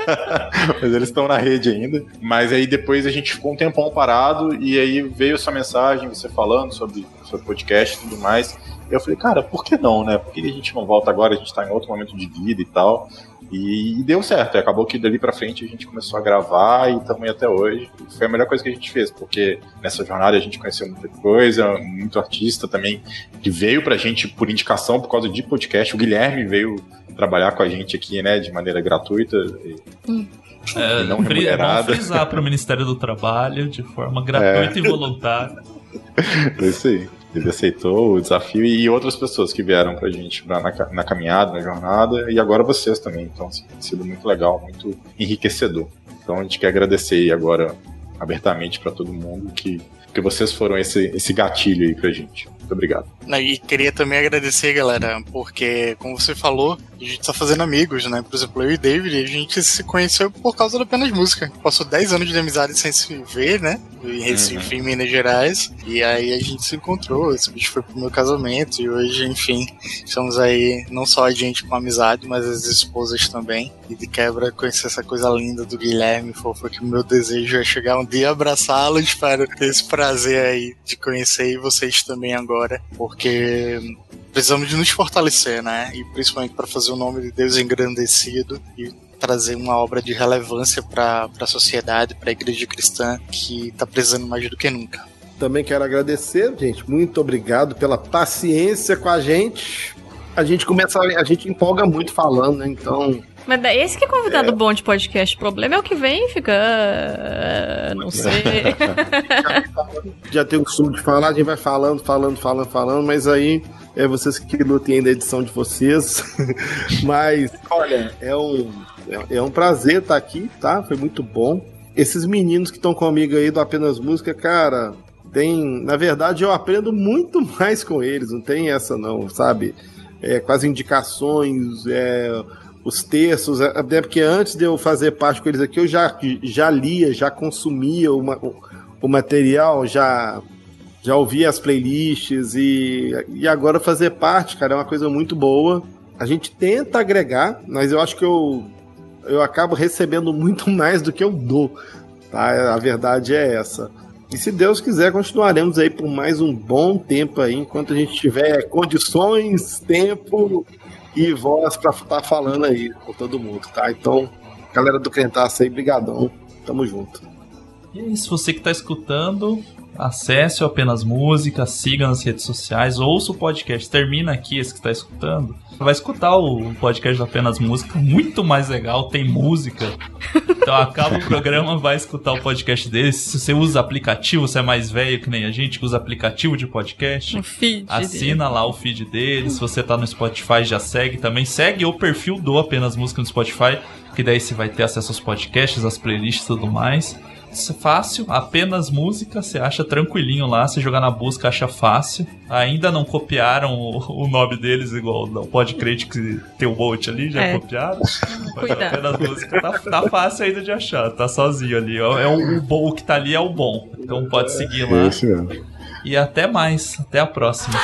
mas eles estão na rede ainda. Mas aí depois a gente ficou um tempão parado, e aí veio essa mensagem, você falando sobre, sobre podcast e tudo mais. Eu falei, cara, por que não, né? Por que a gente não volta agora? A gente tá em outro momento de vida e tal. E, e deu certo. E acabou que dali pra frente a gente começou a gravar e estamos até hoje. E foi a melhor coisa que a gente fez, porque nessa jornada a gente conheceu muita coisa, muito artista também que veio pra gente por indicação por causa de podcast. O Guilherme veio trabalhar com a gente aqui, né, de maneira gratuita. E, É, e não fri- é bom remunerada. frisar para o Ministério do Trabalho de forma gratuita É. e voluntária. É isso aí. Ele aceitou o desafio e outras pessoas que vieram pra gente pra- na, na caminhada, na jornada, e agora vocês também. Então, assim, tem sido muito legal, muito enriquecedor. Então, a gente quer agradecer agora abertamente pra todo mundo que, que vocês foram esse, esse gatilho aí pra gente. Muito obrigado. E queria também agradecer, galera, porque, como você falou, a gente tá fazendo amigos, né? Por exemplo, eu e David, a gente se conheceu por causa da apenas música. Passou 10 anos de amizade sem se ver, né? Em Recife, em Minas Gerais. E aí a gente se encontrou. Esse bicho foi pro meu casamento. E hoje, enfim, estamos aí, não só a gente com amizade, mas as esposas também. E de quebra, conhecer essa coisa linda do Guilherme, fofo, que o meu desejo é chegar um dia abraçá-lo. Espero ter esse prazer aí de conhecer e vocês também agora. Porque precisamos de nos fortalecer, né? E principalmente para fazer o nome de Deus engrandecido e trazer uma obra de relevância para a sociedade, para a igreja cristã que está precisando mais do que nunca. Também quero agradecer, gente. Muito obrigado pela paciência com a gente. A gente começa, a gente empolga muito falando, né? Então, Mas esse que é convidado bom de podcast. O problema é o que vem e fica. "Ah, Não sei. já tem o costume de falar, a gente vai falando, falando, falando, falando, mas aí é vocês que lutem aí da edição de vocês. mas, olha, é um, é, é um prazer estar aqui, tá? Foi muito bom. Esses meninos que estão comigo aí do Apenas Música, cara, tem. Na verdade, eu aprendo muito mais com eles, não tem essa não, sabe? É, com as indicações, é, os textos, é, até porque antes de eu fazer parte com eles aqui, eu já, já lia, já consumia uma, o, o material, já, já ouvia as playlists e, e agora fazer parte, cara, é uma coisa muito boa. A gente tenta agregar, mas eu acho que eu, eu acabo recebendo muito mais do que eu dou, tá? A verdade é essa. E se Deus quiser, continuaremos aí por mais um bom tempo aí, enquanto a gente tiver condições, tempo e voz pra estar falando aí com todo mundo, tá? Então, galera do Crentaço aí, brigadão. Tamo junto. E é isso, você que está escutando, acesse o Apenas Música, siga nas redes sociais, ouça o podcast, termina aqui esse que está escutando. Vai escutar o podcast do Apenas Música, muito mais legal, tem música. Então acaba o programa, vai escutar o podcast deles. Se você usa aplicativo, você é mais velho que nem a gente, que usa aplicativo de podcast. O feed Assina lá o feed deles. Se você tá no Spotify, já segue também. Segue o perfil do Apenas Música no Spotify, que daí você vai ter acesso aos podcasts, às playlists e tudo mais. É fácil, apenas música, você acha tranquilinho lá, você jogar na busca acha fácil. Ainda não copiaram o, o nome deles igual o Podcrate que tem o Bolt ali, já É. copiaram. Mas apenas música tá, tá fácil ainda de achar, tá sozinho ali. É, o, o bom, o que tá ali é o bom. Então pode seguir lá. Mesmo. E até mais, até a próxima.